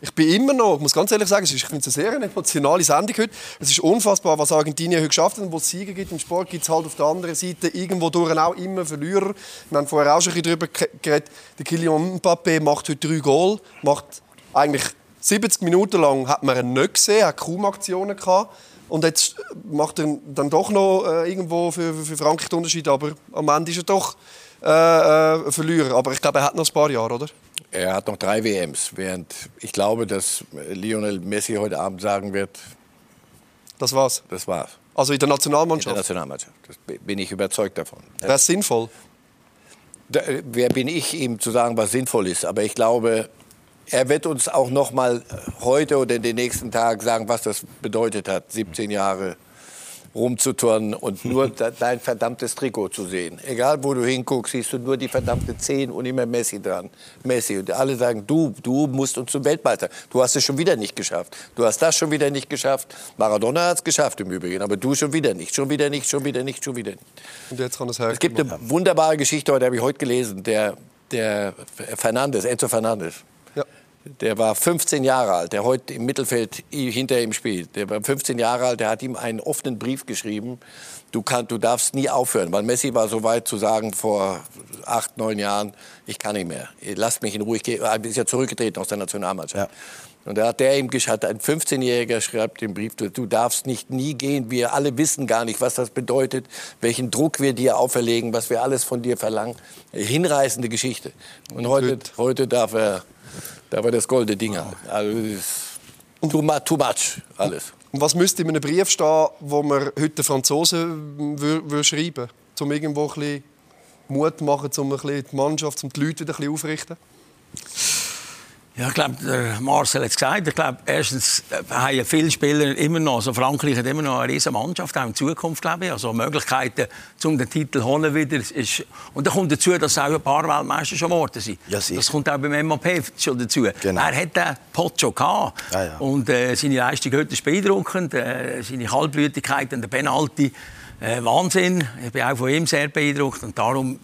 ich, bin immer noch, ich muss ganz ehrlich sagen, ich finde es eine sehr emotionale Sendung heute. Es ist unfassbar, was Argentinien heute geschafft hat und wo es Siege gibt im Sport, gibt es halt auf der anderen Seite irgendwo durch auch immer Verlierer. Wir haben vorher auch schon ein bisschen darüber ge- geredet, der Kylian Mbappé macht heute drei Goal, macht eigentlich 70 Minuten lang hat man ihn nicht gesehen, hat kaum Aktionen gehabt. Und jetzt macht er dann doch noch äh, irgendwo für, für- für Frankreich den Unterschied. Aber am Ende ist er doch äh, äh, Verlierer. Aber ich glaube, er hat noch ein paar Jahre, oder? Er hat noch drei WMs, während ich glaube, dass Lionel Messi heute Abend sagen wird, Das war's. das war's. Also in der In der Nationalmannschaft. Nationalmannschaft. Das bin ich überzeugt davon. Wäre es sinnvoll? Da, äh, wer bin ich, ihm zu sagen, was sinnvoll ist? Aber ich glaube, er wird uns auch noch mal heute oder in den nächsten Tagen sagen, was das bedeutet hat, 17 Jahre rumzuturnen und nur [LAUGHS] de- dein verdammtes Trikot zu sehen. Egal, wo du hinguckst, siehst du nur die verdammte 10 und immer Messi dran. Messi. Und alle sagen, du, du musst uns zum Weltmeister. Du hast es schon wieder nicht geschafft. Du hast das schon wieder nicht geschafft. Maradona hat es geschafft im Übrigen, aber du schon wieder nicht. Schon wieder nicht, schon wieder nicht, schon wieder nicht. Und jetzt her. Es gibt eine wunderbare Geschichte, heute habe ich heute gelesen, der, der Fernandes, Enzo Fernandes. Ja. Der war 15 Jahre alt, der heute im Mittelfeld hinter ihm spielt. Der war 15 Jahre alt, der hat ihm einen offenen Brief geschrieben. Du, kann, du darfst nie aufhören. Weil Messi war so weit zu sagen vor acht, neun Jahren, ich kann nicht mehr. Lasst mich in Ruhe. Ich gehe, er ist ja zurückgetreten aus der Nationalmannschaft. Und da hat der ihm gesch- hat ein 15-Jähriger schreibt den Brief, du, du darfst nicht nie gehen. Wir alle wissen gar nicht, was das bedeutet, welchen Druck wir dir auferlegen, was wir alles von dir verlangen. Hinreißende Geschichte. Und heute, heute darf er, darf er das goldene Ding. Also, too much, too much alles. Und was müsste in einem Brief stehen, wo man heute Franzosen wür schreiben um irgendwo ein bisschen Mut machen, um ein bisschen die Mannschaft, um die Leute wieder ein bisschen aufrichten? Ja, ich glaube, der Marcel hat es gesagt. Ich glaube, erstens äh, haben viele Spieler immer noch, also Frankreich hat immer noch eine riesige Mannschaft, auch in Zukunft, glaube ich. Also Möglichkeiten, um den Titel zu holen wieder. Ist, und dann kommt dazu, dass auch ein paar Weltmeister schon geworden sind. Ja, das kommt auch beim MAP schon dazu. Genau. Er hat den Pot schon gehabt. Ja, ja. Und äh, seine Leistung heute ist beeindruckend. Äh, seine Kaltblütigkeit und der Penalty, äh, Wahnsinn. Ich bin auch von ihm sehr beeindruckt. Und darum,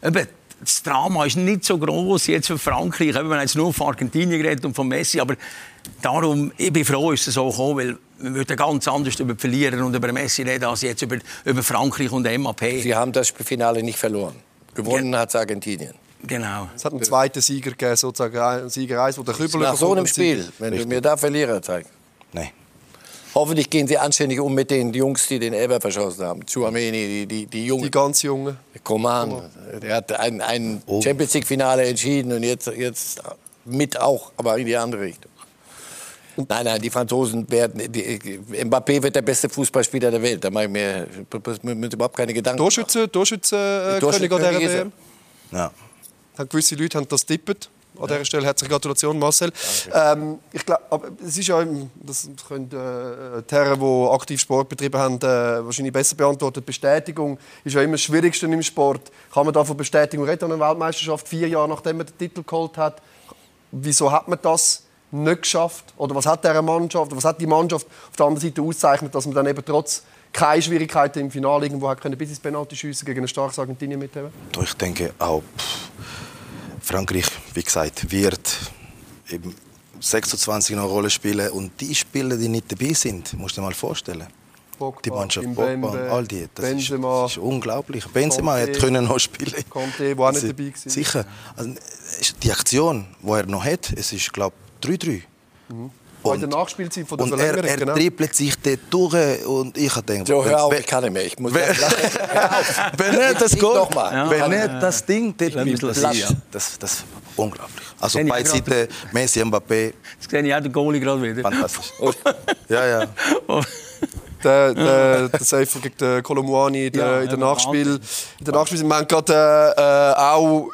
eben, das Drama ist nicht so groß jetzt für Frankreich. Eben, Wir haben jetzt nur von Argentinien geredet und von Messi, aber darum, ich bin froh, ist es so gekommen, weil wir würden ganz anders über die Verlierer und über Messi reden, als jetzt über, über Frankreich und MAP. Sie haben das Finale nicht verloren. Gewonnen hat Argentinien. Genau. Es hat einen zweiten Sieger gegeben, sozusagen ein Sieger 1, wo der Kübel Nach so einem Spiel, wenn du mir da Verlierer zeigst. Nein. Hoffentlich gehen Sie anständig um mit den Jungs, die den Elber verschossen haben. Chouameni, die, die, die Jungen. Die ganz Jungen. Coman, der hat ein, ein Champions League-Finale entschieden und jetzt, jetzt mit auch, aber in die andere Richtung. Nein, nein, die Franzosen werden. Die, Mbappé wird der beste Fußballspieler der Welt. Da mache ich mir, überhaupt keine Gedanken. Torschütze, Torschütze äh, Torschütze- König an dieser König ist er. WM. Ja. Gewisse Leute haben das tippet. An dieser Stelle herzliche Gratulation, Marcel. Ähm, ich glaube, es ist ja, das können äh, die Herren, die aktiv Sport betrieben haben, äh, wahrscheinlich besser beantworten. Bestätigung ist ja immer das Schwierigste im Sport. Kann man da von Bestätigung reden an einer Weltmeisterschaft, vier Jahre nachdem man den Titel geholt hat? Wieso hat man das nicht geschafft? Oder was hat diese Mannschaft, was hat die Mannschaft auf der anderen Seite ausgezeichnet, dass man dann eben trotz keine Schwierigkeiten im Finale irgendwo hat können, bis ins Penalty schiessen gegen ein starkes Argentinien mithaben? Du, Ich denke auch, pff, Frankreich, wie gesagt, wird eben 26 noch eine Rolle spielen. Und die Spieler, die nicht dabei sind, musst du dir mal vorstellen. Pogba, Die Mannschaft, Pogba, all die. Das ist, Benzema. das ist unglaublich. Benzema Conte. hätte können noch spielen Conte, wo auch nicht dabei war. Sicher. Also, die Aktion, die er noch hat, es ist, glaube ich, 3-3. Auch in der Nachspielzeit von der Und er, Verlängerung, er genau. trippelt sich dort durch und ich habe gedacht, hör auf, wenn- ich kann nicht mehr. Ich muss wenn- [LAUGHS] wenn er das Nicht Goal, mal. wenn er das Ding dort bisschen das, ja. das, das ist unglaublich. Also beide. Seiten, Messi, Mbappé, Jetzt sehe ich auch den Goalie gerade wieder. fantastisch. ja, ja. der, der, der Seifer gegen den Kolomouani in der, Ja, in der Nachspiel. In der Nachspiel. Wir haben gerade äh, auch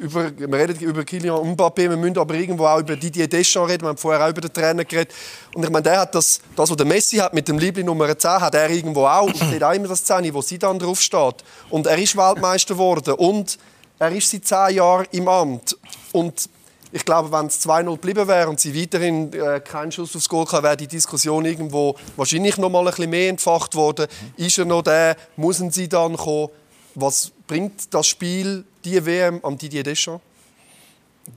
über, wir reden über Kylian Mbappé, wir müssen aber irgendwo auch über Didier Deschamps reden. Wir haben vorher auch über den Trainer geredet. Und ich meine, der hat das, das was der Messi hat mit dem Liebling Nummer 10, hat er irgendwo auch. Und steht auch immer das 10, wo sie dann drauf steht. Und er ist Weltmeister geworden. Und er ist seit 10 Jahren im Amt. Und ich glaube, wenn es 2-0 geblieben wäre und sie weiterhin äh, keinen Schuss aufs Goal hatten, wäre die Diskussion irgendwo wahrscheinlich noch mal ein bisschen mehr entfacht worden. Ist er noch der? Müssen sie dann kommen? Was bringt das Spiel, die WM, am Didier Deschamps?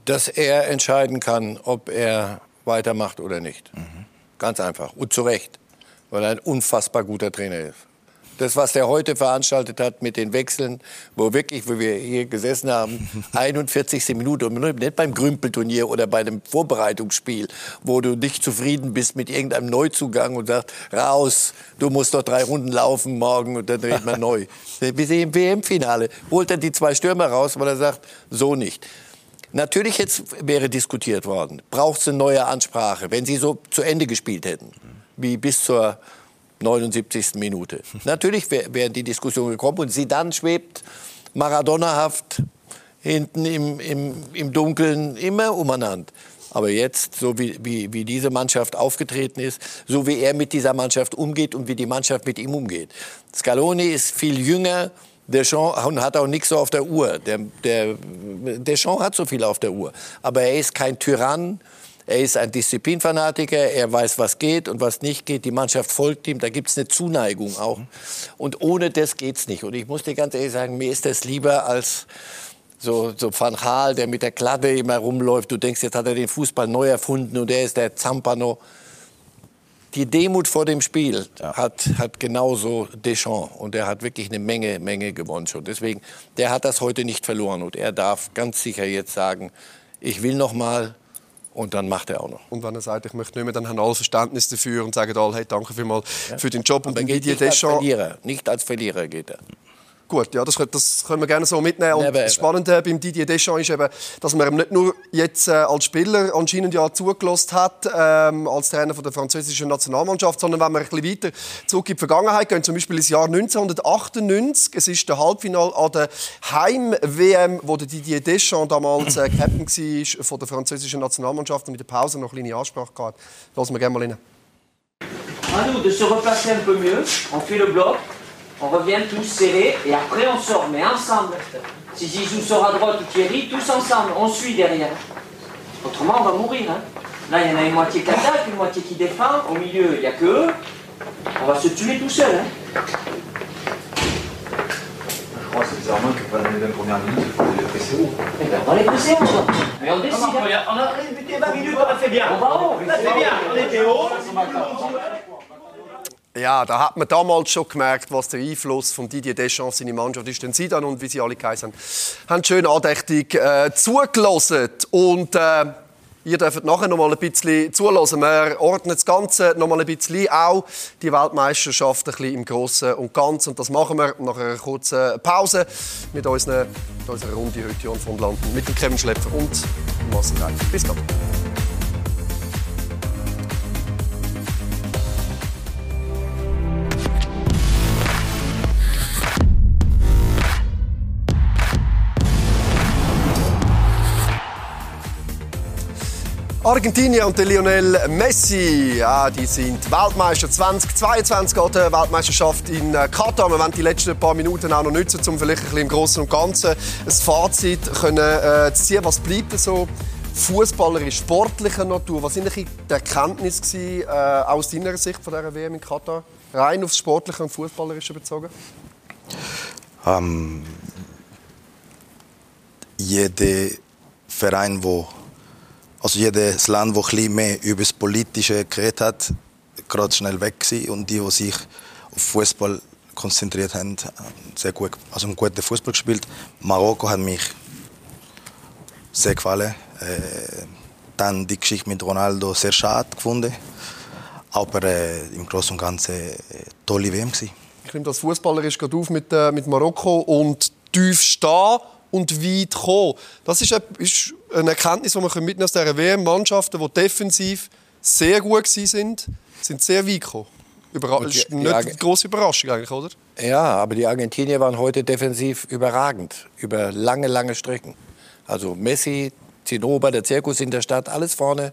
dass er entscheiden kann, ob er weitermacht oder nicht. Ganz einfach. Und zu Recht. Weil er ein unfassbar guter Trainer ist. Das, was er heute veranstaltet hat mit den Wechseln, wo wirklich, wo wir hier gesessen haben, [LAUGHS] 41. Minute, und nicht beim Grümpelturnier oder bei einem Vorbereitungsspiel, wo du nicht zufrieden bist mit irgendeinem Neuzugang und sagst, raus, du musst doch drei Runden laufen morgen und dann dreht man neu. [LAUGHS] Sehen im WM-Finale, holt er die zwei Stürmer raus, weil er sagt, so nicht. Natürlich jetzt wäre diskutiert worden, braucht es eine neue Ansprache, wenn sie so zu Ende gespielt hätten, wie bis zur 79. Minute. Natürlich wär- wären die Diskussionen gekommen und sie dann schwebt Maradona-haft hinten im, im, im Dunkeln immer umeinander. Aber jetzt, so wie, wie, wie diese Mannschaft aufgetreten ist, so wie er mit dieser Mannschaft umgeht und wie die Mannschaft mit ihm umgeht. Scaloni ist viel jünger, Deschamps hat auch nichts so auf der Uhr. Der, der, Deschamps hat so viel auf der Uhr. Aber er ist kein Tyrann. Er ist ein Disziplinfanatiker, er weiß, was geht und was nicht geht. Die Mannschaft folgt ihm, da gibt es eine Zuneigung auch. Und ohne das geht's nicht. Und ich muss dir ganz ehrlich sagen, mir ist das lieber als so, so Van Gaal, der mit der Kladde immer rumläuft. Du denkst, jetzt hat er den Fußball neu erfunden und er ist der Zampano. Die Demut vor dem Spiel hat, hat genauso Deschamps. Und er hat wirklich eine Menge, Menge gewonnen schon. Deswegen, der hat das heute nicht verloren. Und er darf ganz sicher jetzt sagen, ich will noch mal. Und dann macht er auch noch. Und wenn er sagt, ich möchte nicht mehr, dann haben alle Verständnis dafür und sagen alle, hey, danke vielmals für den Job. Und Aber den geht nicht als Deschamps... Verlierer. Nicht als Verlierer geht er. Gut, ja, das, das können wir gerne so mitnehmen. Und das. Spannende beim Didier Deschamps ist eben, dass man ihm nicht nur jetzt äh, als Spieler anscheinend ja zugelassen hat, ähm, als Trainer von der französischen Nationalmannschaft, sondern wenn wir ein bisschen weiter zurück in die Vergangenheit gehen, zum Beispiel ins Jahr 1998, es ist der Halbfinal an der Heim-WM, wo der Didier Deschamps damals äh, Captain war von der französischen Nationalmannschaft und in der Pause noch eine kleine Ansprache gehabt. Lassen wir gerne mal rein. À nous de se replacer un peu mieux. On fait le bloc. On revient tous serrés. Et après, on sort. Mais ensemble. Si Zizou sort à droite ou Thierry, tous ensemble. On suit derrière. Autrement, on va mourir. hein. Là, il y en a une moitié qui attaque, une moitié qui défend. Au milieu, il n'y a que eux. On va se tuer tout seul. hein. Je crois que c'est bizarrement que pendant les 20 premières minutes, il faut les presser haut. Eh ben, on va les pousser ensemble. Mais on décide. hein. On a buté 20 minutes, on a fait bien. On va haut. On a fait bien, on était haut. Ja, da hat man damals schon gemerkt, was der Einfluss von Didier Deschamps auf seine Mannschaft ist. Denn sie dann und wie sie alle geheißen haben, haben schön andächtig äh, zugelassen. Und äh, ihr dürft nachher noch mal ein bisschen zulassen. Wir ordnen das Ganze noch mal ein bisschen auch die Weltmeisterschaft ein bisschen im Großen und Ganzen. Und das machen wir nach einer kurzen Pause mit, unseren, mit unserer Runde heute von Landen mit dem Kevin Schlepper und Marcel Reif. Bis gleich. Argentinien und der Lionel Messi, ja, die sind Weltmeister 2022 an der Weltmeisterschaft in äh, Katar. Wir werden die letzten paar Minuten auch noch nutzen, um vielleicht ein bisschen im Großen und Ganzen ein Fazit können, äh, zu ziehen. Was bleibt so fußballerisch, sportlicher Natur? Was sind die Erkenntnisse gewesen, äh, aus deiner Sicht von dieser WM in Katar? Rein aufs Sportliche und Fußballerische bezogen? Ähm, jeder Verein, wo, also jedes Land, das ein mehr über das Politische geredet hat, gerade schnell weg gewesen. und die, die sich auf Fußball konzentriert haben, sehr gut, also einen guten Fußball gespielt. Marokko hat mich sehr gefallen. Äh, dann die Geschichte mit Ronaldo sehr schade gefunden, aber äh, im Großen und Ganzen äh, tolle WM gewesen. Ich nehme das fußballerisch gerade auf mit, äh, mit Marokko und tief stehen und weit kommen. Das ist, ep- ist eine Erkenntnis, die wir mitnehmen aus dieser WM. Mannschaften, die defensiv sehr gut sind, sind sehr weit gekommen. Überra die- ist nicht eine grosse Überraschung eigentlich, oder? Ja, aber die Argentinier waren heute defensiv überragend. Über lange, lange Strecken. Also Messi, Zinnober, der Zirkus in der Stadt, alles vorne.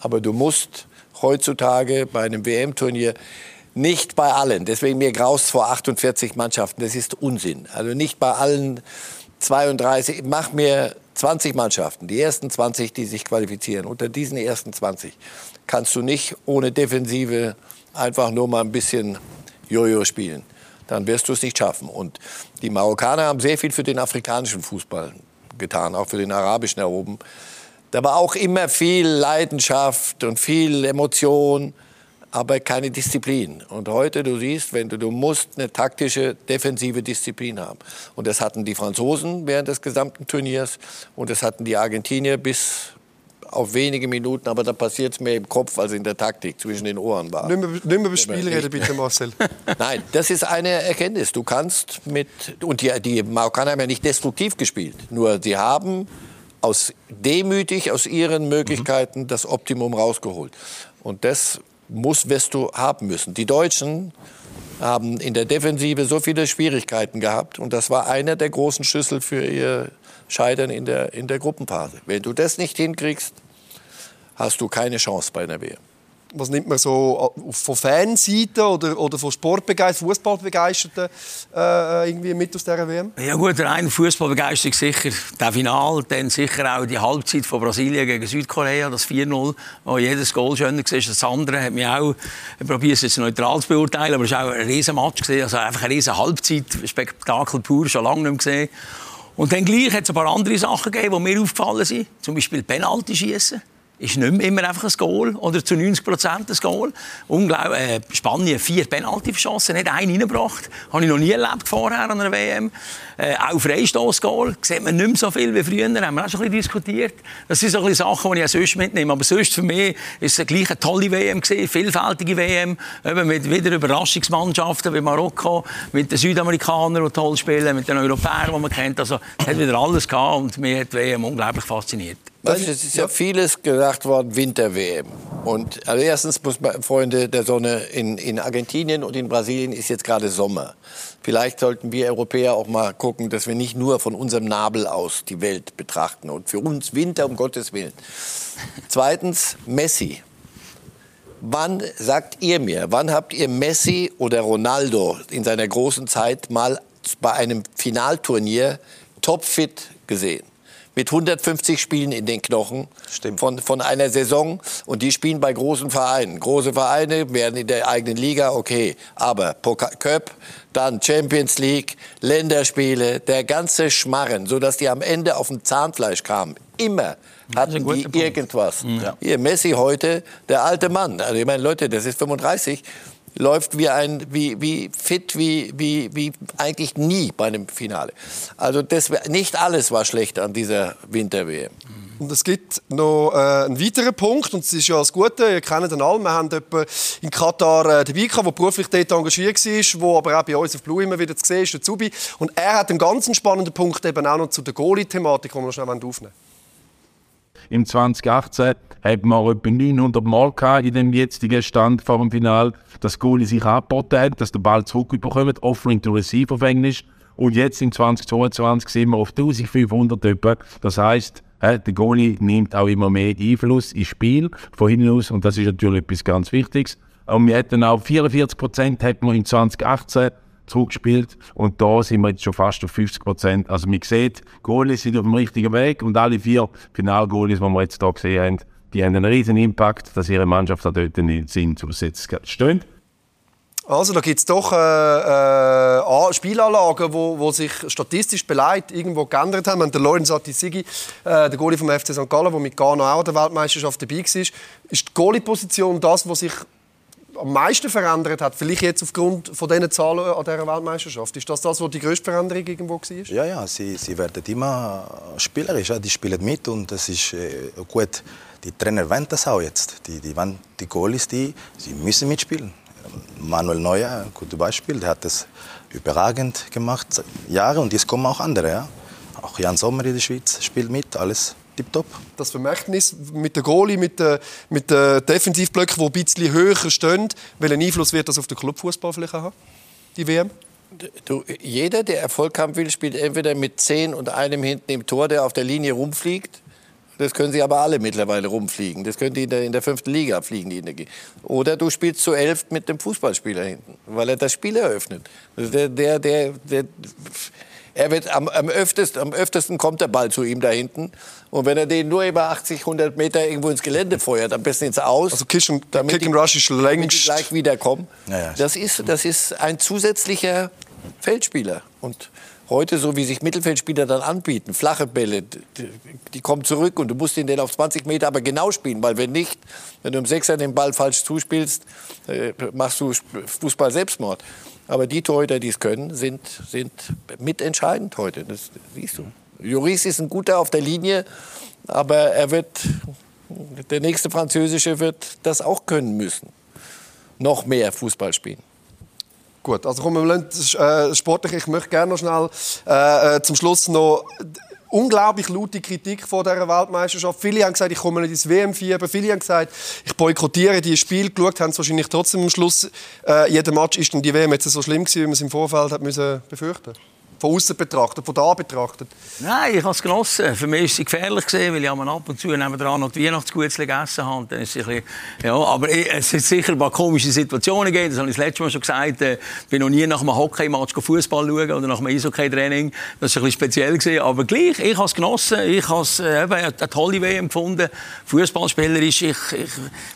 Aber du musst heutzutage bei einem WM-Turnier nicht bei allen, deswegen mir graust vor 48 Mannschaften, das ist Unsinn. Also nicht bei allen 32, mach mir 20 Mannschaften, die ersten 20, die sich qualifizieren. Unter diesen ersten 20 kannst du nicht ohne Defensive einfach nur mal ein bisschen Jojo spielen. Dann wirst du es nicht schaffen. Und die Marokkaner haben sehr viel für den afrikanischen Fußball getan, auch für den arabischen erhoben. Da war auch immer viel Leidenschaft und viel Emotion, aber keine Disziplin. Und heute, du siehst, wenn du, du musst eine taktische, defensive Disziplin haben. Und das hatten die Franzosen während des gesamten Turniers und das hatten die Argentinier bis auf wenige Minuten, aber da passiert es mehr im Kopf als in der Taktik, zwischen den Ohren war. Nicht mehr, über das Spiel reden, bitte, Marcel. [LAUGHS] Nein, das ist eine Erkenntnis. Du kannst mit und die, die Marokkaner haben ja nicht destruktiv gespielt, nur sie haben aus demütig aus ihren Möglichkeiten das Optimum rausgeholt. Und das muss wirst du haben müssen. Die Deutschen haben in der Defensive so viele Schwierigkeiten gehabt und das war einer der großen Schlüssel für ihr Scheitern in der, in der Gruppenphase. Wenn du das nicht hinkriegst, hast du keine Chance bei einer WM. Was nimmt man so äh, von Fanseite oder, oder von Sportbegeisterten, Fußballbegeisterten äh, irgendwie mit aus dieser WM? Ja gut, rein Fußballbegeisterung sicher. Der Final, dann sicher auch die Halbzeit von Brasilien gegen Südkorea, das 4-0, wo jedes Goal schöner war als das andere. Hat mich auch, ich probiere es jetzt neutral zu beurteilen, aber es war auch ein riesen Match also einfach eine riesen Halbzeit, Spektakel pur, schon lange nicht mehr gesehen. Und dann gleich hat es ein paar andere Sachen gegeben, die mir aufgefallen sind. Zum Beispiel Penalty schießen ist nicht mehr immer einfach ein Goal oder zu 90 Prozent ein Goal. Unglaublich, äh, Spanien vier Penalty verschossen, nicht einen reingebracht. Habe ich noch nie erlebt vorher an einer WM. Äh, auch Freistoß-Goal sieht man nicht mehr so viel wie früher. Haben wir auch schon ein bisschen diskutiert. Das sind so ein bisschen Sachen, die ich auch sonst mitnehme. Aber sonst für mich ist es gleich eine tolle WM gewesen, vielfältige WM, eben mit wieder Überraschungsmannschaften wie Marokko, mit den Südamerikanern, die toll spielen, mit den Europäern, die man kennt. Also es hat wieder alles gehabt und mir hat die WM unglaublich fasziniert. Weißt, es ist ja vieles gesagt worden, Winter-WM. Und also erstens muss man, Freunde der Sonne, in, in Argentinien und in Brasilien ist jetzt gerade Sommer. Vielleicht sollten wir Europäer auch mal gucken, dass wir nicht nur von unserem Nabel aus die Welt betrachten. Und für uns Winter, um Gottes Willen. Zweitens, Messi. Wann sagt ihr mir, wann habt ihr Messi oder Ronaldo in seiner großen Zeit mal bei einem Finalturnier topfit gesehen? Mit 150 Spielen in den Knochen von, von einer Saison. Und die spielen bei großen Vereinen. Große Vereine werden in der eigenen Liga, okay. Aber Pokal Cup, dann Champions League, Länderspiele, der ganze Schmarren, sodass die am Ende auf dem Zahnfleisch kamen. Immer hatten die irgendwas. Hier, Messi heute, der alte Mann. Also ich meine, Leute, das ist 35 läuft wie ein wie, wie fit wie, wie, wie eigentlich nie bei einem Finale. Also das, nicht alles war schlecht an dieser Winter-WM. Und es gibt noch äh, einen weiteren Punkt, und das ist ja das Gute, ihr kennt ihn alle, wir haben jemanden in Katar äh, dabei gehabt, der beruflich dort engagiert war, der aber auch bei uns auf Blue immer wieder zu sehen ist, der Zubi. Und er hat einen ganz spannenden Punkt eben auch noch zu der Goalie-Thematik, die wir noch schnell aufnehmen wollen. Im 2018 hat man etwa 900 Mal gehabt in dem jetzigen Stand vor dem Final, dass Goalie sich angeboten hat, dass der Ball zurückbekommt, Offering to Receive auf Englisch. Und jetzt im 2022 sind wir auf 1500 etwa. Das heisst, der Goalie nimmt auch immer mehr Einfluss ins Spiel von hinten aus und das ist natürlich etwas ganz Wichtiges. Und wir hatten auch 44 Prozent hat in 2018 zurückgespielt und da sind wir jetzt schon fast auf 50 Prozent. Also man sieht, Goalies sind auf dem richtigen Weg und alle vier Finalgoalies, die wir jetzt hier gesehen haben, die haben einen riesen Impact, dass ihre Mannschaft da dort wo sie jetzt gerade stehen. Also da gibt es doch äh, äh, Spielanlagen, wo, wo sich statistisch beleidigt irgendwo geändert haben. Haben den Lorenz Atisigi, äh, der Goalie vom FC St. Gallen, der mit Ghana auch an der Weltmeisterschaft dabei war. Ist die Goalie-Position das, was sich am meisten verändert hat? Vielleicht jetzt aufgrund von diesen Zahlen an dieser Weltmeisterschaft. Ist das das, wo die größte Veränderung irgendwo war? Ja, ja, sie, sie werden immer spielerisch, ja, die spielen mit und das ist äh, gut. Die Trainer wollen das auch jetzt. Die, die, wollen, die Goalies, die, sie müssen mitspielen. Manuel Neuer, ein gutes Beispiel, der hat das überragend gemacht, Jahre und jetzt kommen auch andere. Ja. Auch Jan Sommer in der Schweiz spielt mit, alles tipptopp. Das Vermächtnis mit der Goalie, mit den mit den Defensivblöcken, die ein bisschen höher stehen, welchen Einfluss wird das auf den Clubfußball vielleicht haben, die WM? Du, jeder, der Erfolg haben will, spielt entweder mit zehn und einem hinten im Tor, der auf der Linie rumfliegt. Das können sie aber alle mittlerweile rumfliegen. Das können die in der, in der fünften Liga fliegen. Die in der, Oder du spielst zu elf mit dem Fußballspieler hinten, weil er das Spiel eröffnet. Also der, der, der, der, er wird am, am, öftesten, am öftesten kommt der Ball zu ihm da hinten. Und wenn er den nur über 80, 100 Meter irgendwo ins Gelände feuert, am besten ins Aus, Also Kick and, damit Kick die- and Rush ist damit die längst... gleich wiederkommen. Ja, ja. Das, ist, das ist ein zusätzlicher Feldspieler. Und heute, so wie sich Mittelfeldspieler dann anbieten, flache Bälle, die, die kommen zurück und du musst ihn dann auf 20 Meter aber genau spielen, weil wenn nicht, wenn du im Sechser den Ball falsch zuspielst, äh, machst du Fußball Selbstmord. Aber die Torhüter, die es können, sind, sind mitentscheidend heute. Das siehst du. Joris ist ein guter auf der Linie, aber er wird, der nächste Französische wird das auch können müssen. Noch mehr Fußball spielen. Gut, also kommen wir äh, sportlich. Ich möchte gerne noch schnell äh, äh, zum Schluss noch unglaublich laute Kritik vor dieser Weltmeisterschaft. Viele haben gesagt, ich komme nicht ins WM-Fieber. Viele haben gesagt, ich boykottiere die Spiele. Geschaut haben sie wahrscheinlich trotzdem am Schluss. Äh, jeder Match ist dann die WM jetzt so schlimm gewesen, wie man es im Vorfeld hat müssen befürchten. Von außen betrachtet, von da betrachtet. Nein, ich habe es genossen. Für mich war es gefährlich, gewesen, weil ich ab und zu nebenan noch die Weihnachtsguts gegessen habe. Dann ist es ein bisschen, ja, aber es hat sicher ein paar komische Situationen gegeben. Das habe ich das letzte Mal schon gesagt. Ich bin noch nie nach einem Hockey-Match Fußball schauen oder nach einem Eishockey-Training. Das war ein bisschen speziell. Gewesen. Aber gleich, ich habe es genossen. Ich habe es äh, eben eine tolle WM empfunden. Fußballspielerisch, ich, ich,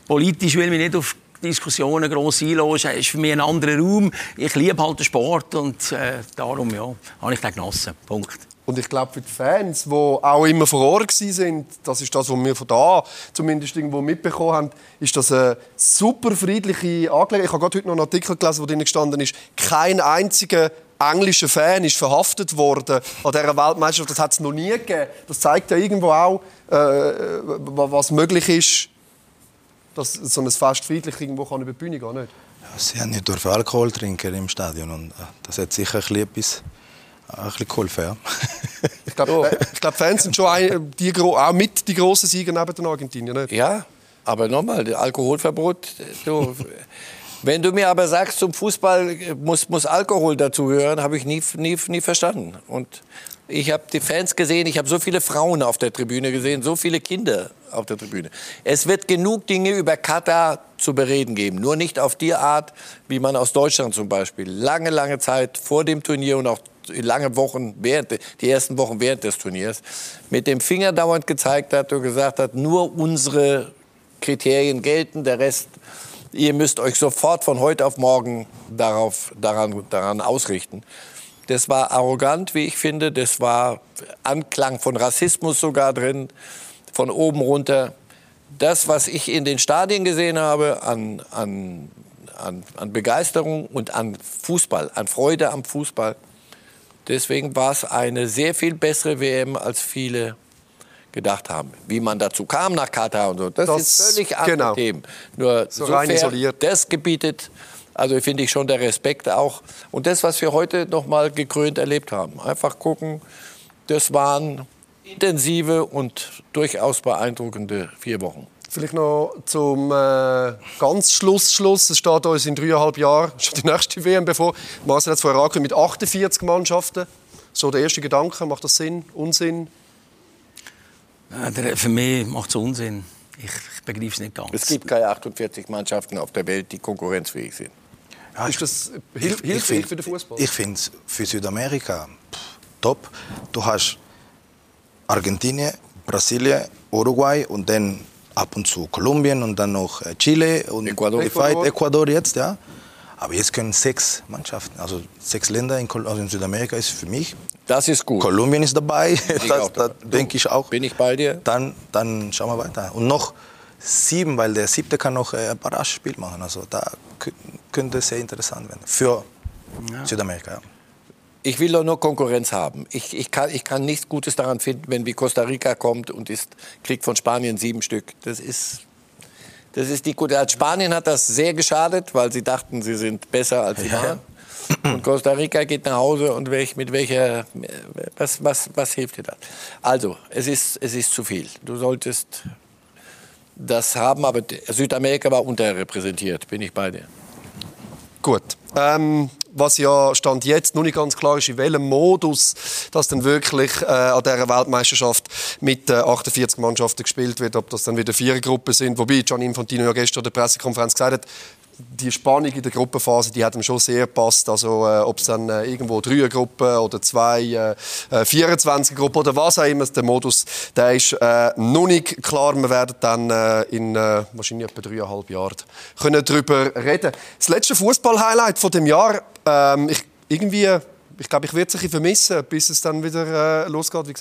politisch will ich mich nicht auf Diskussionen gross einlassen. Es ist für mich ein anderer Raum. Ich liebe halt den Sport und äh, darum ja, habe ich den genossen. Punkt. Und ich glaube, für die Fans, die auch immer vor Ort waren, das ist das, was wir von da zumindest irgendwo mitbekommen haben, ist das eine super friedliche Angelegenheit. Ich habe gerade heute noch einen Artikel gelesen, wo drin gestanden ist, kein einziger englischer Fan ist verhaftet worden an dieser Weltmeisterschaft. Das hat es noch nie gegeben. Das zeigt ja irgendwo auch, äh, was möglich ist, dass so ein Fest friedlich irgendwo kann über die Bühne gehen nicht? Sie haben nicht dürfen Alkohol trinken im Stadion und äh, das hat sicher ein bisschen etwas äh, ein bisschen geholfen. Ja. [LAUGHS] Ich glaube, ich glaub, Fans sind schon ein, die, auch mit die grossen Sieger neben den Argentiniern. Nicht? Ja, aber nochmal, das Alkoholverbot. Du, wenn du mir aber sagst, zum Fußball muss, muss Alkohol dazugehören, habe ich nie, nie, nie verstanden. Und ich habe die Fans gesehen, ich habe so viele Frauen auf der Tribüne gesehen, so viele Kinder auf der Tribüne. Es wird genug Dinge über Katar zu bereden geben, nur nicht auf die Art, wie man aus Deutschland zum Beispiel lange, lange Zeit vor dem Turnier und auch lange Wochen während die ersten Wochen während des Turniers mit dem Finger dauernd gezeigt hat und gesagt hat, nur unsere Kriterien gelten, der Rest ihr müsst euch sofort von heute auf morgen darauf, daran, daran ausrichten. Das war arrogant, wie ich finde. Das war Anklang von Rassismus sogar drin, von oben runter. Das, was ich in den Stadien gesehen habe an, an, an, an Begeisterung und an Fußball, an Freude am Fußball, deswegen war es eine sehr viel bessere WM, als viele gedacht haben. Wie man dazu kam nach Katar und so, das, Das- ist völlig andere genau. Themen. Nur So rein isoliert. das gebietet, also finde ich schon der Respekt auch. Und das, was wir heute noch mal gekrönt erlebt haben. Einfach gucken, das waren intensive und durchaus beeindruckende vier Wochen. Vielleicht noch zum äh, ganz Schluss, Schluss. Es steht uns in dreieinhalb Jahren [LAUGHS] schon die nächste WM bevor. Marcel hat es vorher angekündigt, mit 48 Mannschaften. So der erste Gedanke, macht das Sinn, Unsinn? Der- Für mich macht es Unsinn. Ich, ich begreife es nicht ganz. Es gibt keine 48 Mannschaften auf der Welt, die konkurrenzfähig sind. Ja, Ist das hil ich hilfreich find- für den Fußball? Ich finde es für Südamerika pff, top. Du hast Argentinien, Brasilien, Uruguay und dann ab und zu Kolumbien und dann noch äh, Chile und Ecuador. Ecuador. Ecuador. Ecuador jetzt, ja. Aber jetzt können sechs Mannschaften, also sechs Länder in, also in Südamerika ist für mich. Das ist gut. Kolumbien ist dabei, ich [LAUGHS] das, das denke ich auch. Bin ich bei dir? Dann, dann schauen wir weiter. Und noch sieben, weil der siebte kann noch äh, ein Barrage-Spiel machen. Also da kö- könnte es sehr interessant werden für Südamerika. Ja. Ich will doch nur Konkurrenz haben. Ich, ich, kann, ich kann nichts Gutes daran finden, wenn wie Costa Rica kommt und ist, kriegt von Spanien sieben Stück. Das ist, Das ist die gute. Spanien hat das sehr geschadet, weil sie dachten, sie sind besser als sie waren. Und Costa Rica geht nach Hause und welch, mit welcher, was, was, was hilft dir das? Also, es ist, es ist zu viel. Du solltest das haben, aber Südamerika war unterrepräsentiert, bin ich bei dir. Gut. Ähm, was ja Stand jetzt noch nicht ganz klar ist, in welchem Modus das dann wirklich äh, an dieser Weltmeisterschaft mit äh, 48 Mannschaften gespielt wird, ob das dann wieder vier Gruppen sind, wobei Gianni Infantino ja gestern in der Pressekonferenz gesagt hat, die Spannung in der Gruppenphase, die hat ihm schon sehr gepasst. Also, äh, ob es dann äh, irgendwo drei Gruppen oder zwei, äh, 24 Gruppen oder was auch immer, der Modus, der ist äh, noch nicht klar. Wir werden dann äh, in äh, wahrscheinlich etwa dreieinhalb Jahren können darüber reden. Das letzte Fußball-Highlight von dem Jahr, ähm, ich, irgendwie, ich glaube, ich werde es ein bisschen vermissen, bis es dann wieder äh, losgeht. Wie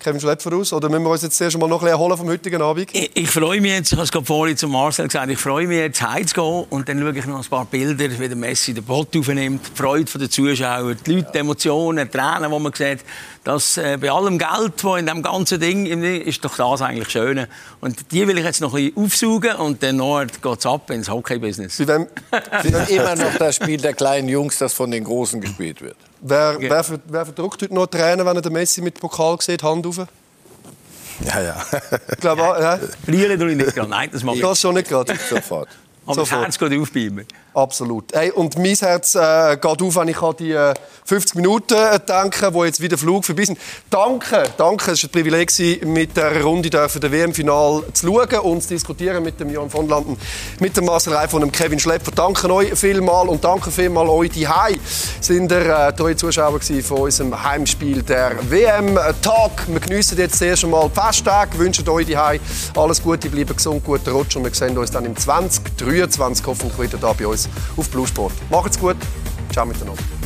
Kevin Schlepfer aus? Oder müssen wir uns jetzt zuerst mal noch ein bisschen erholen vom heutigen Abend? Ich, ich freue mich jetzt, ich habe es gerade vorhin zu Marcel gesagt, ich freue mich jetzt heimzugehen und dann schaue ich noch ein paar Bilder, wie der Messi den Boot aufnimmt, die Freude der Zuschauer, die Leute, die Emotionen, die Tränen, die man sieht. Das, äh, bei allem Geld, das in diesem ganzen Ding ist, doch das eigentlich Schöne. Und die will ich jetzt noch ein bisschen aufsaugen und dann geht es ab ins Hockey-Business. Sie sind [LAUGHS] immer noch das Spiel der kleinen Jungs, das von den Großen gespielt wird. Wer, wer, wer verdrückt heute noch Tränen, wenn er den Messi mit Pokal sieht? Hand auf. Ja, ja. Ich glaube, ja. Verlieren tue ich nicht gerade. Nein, das mache ich. Das schon nicht gerade. Sofort. Aber das Sofort. Herz geht auf bei ihm. Absolut. Hey, und mein Herz äh, geht auf, wenn ich an die äh, 50 Minuten äh, denke, wo jetzt wieder Flug vorbei sind. Danke, danke. Es war ein Privileg, mit der Runde dürfen der WM-Final zu schauen und zu diskutieren mit dem Jan von Landen, mit dem Marcel Reif und dem Kevin Schlepper. Danke euch vielmal und danke vielmal euch die Hai. Sind ihr äh, treue Zuschauer von unserem Heimspiel der WM-Tag. Wir geniessen jetzt zuerst einmal die Festtage, wünschen euch die Hai alles Gute, bleiben gesund, guten Rutsch und wir sehen uns dann im 2023 hoffentlich wieder da bei uns auf Blue Sport. Macht's gut. Ciao miteinander.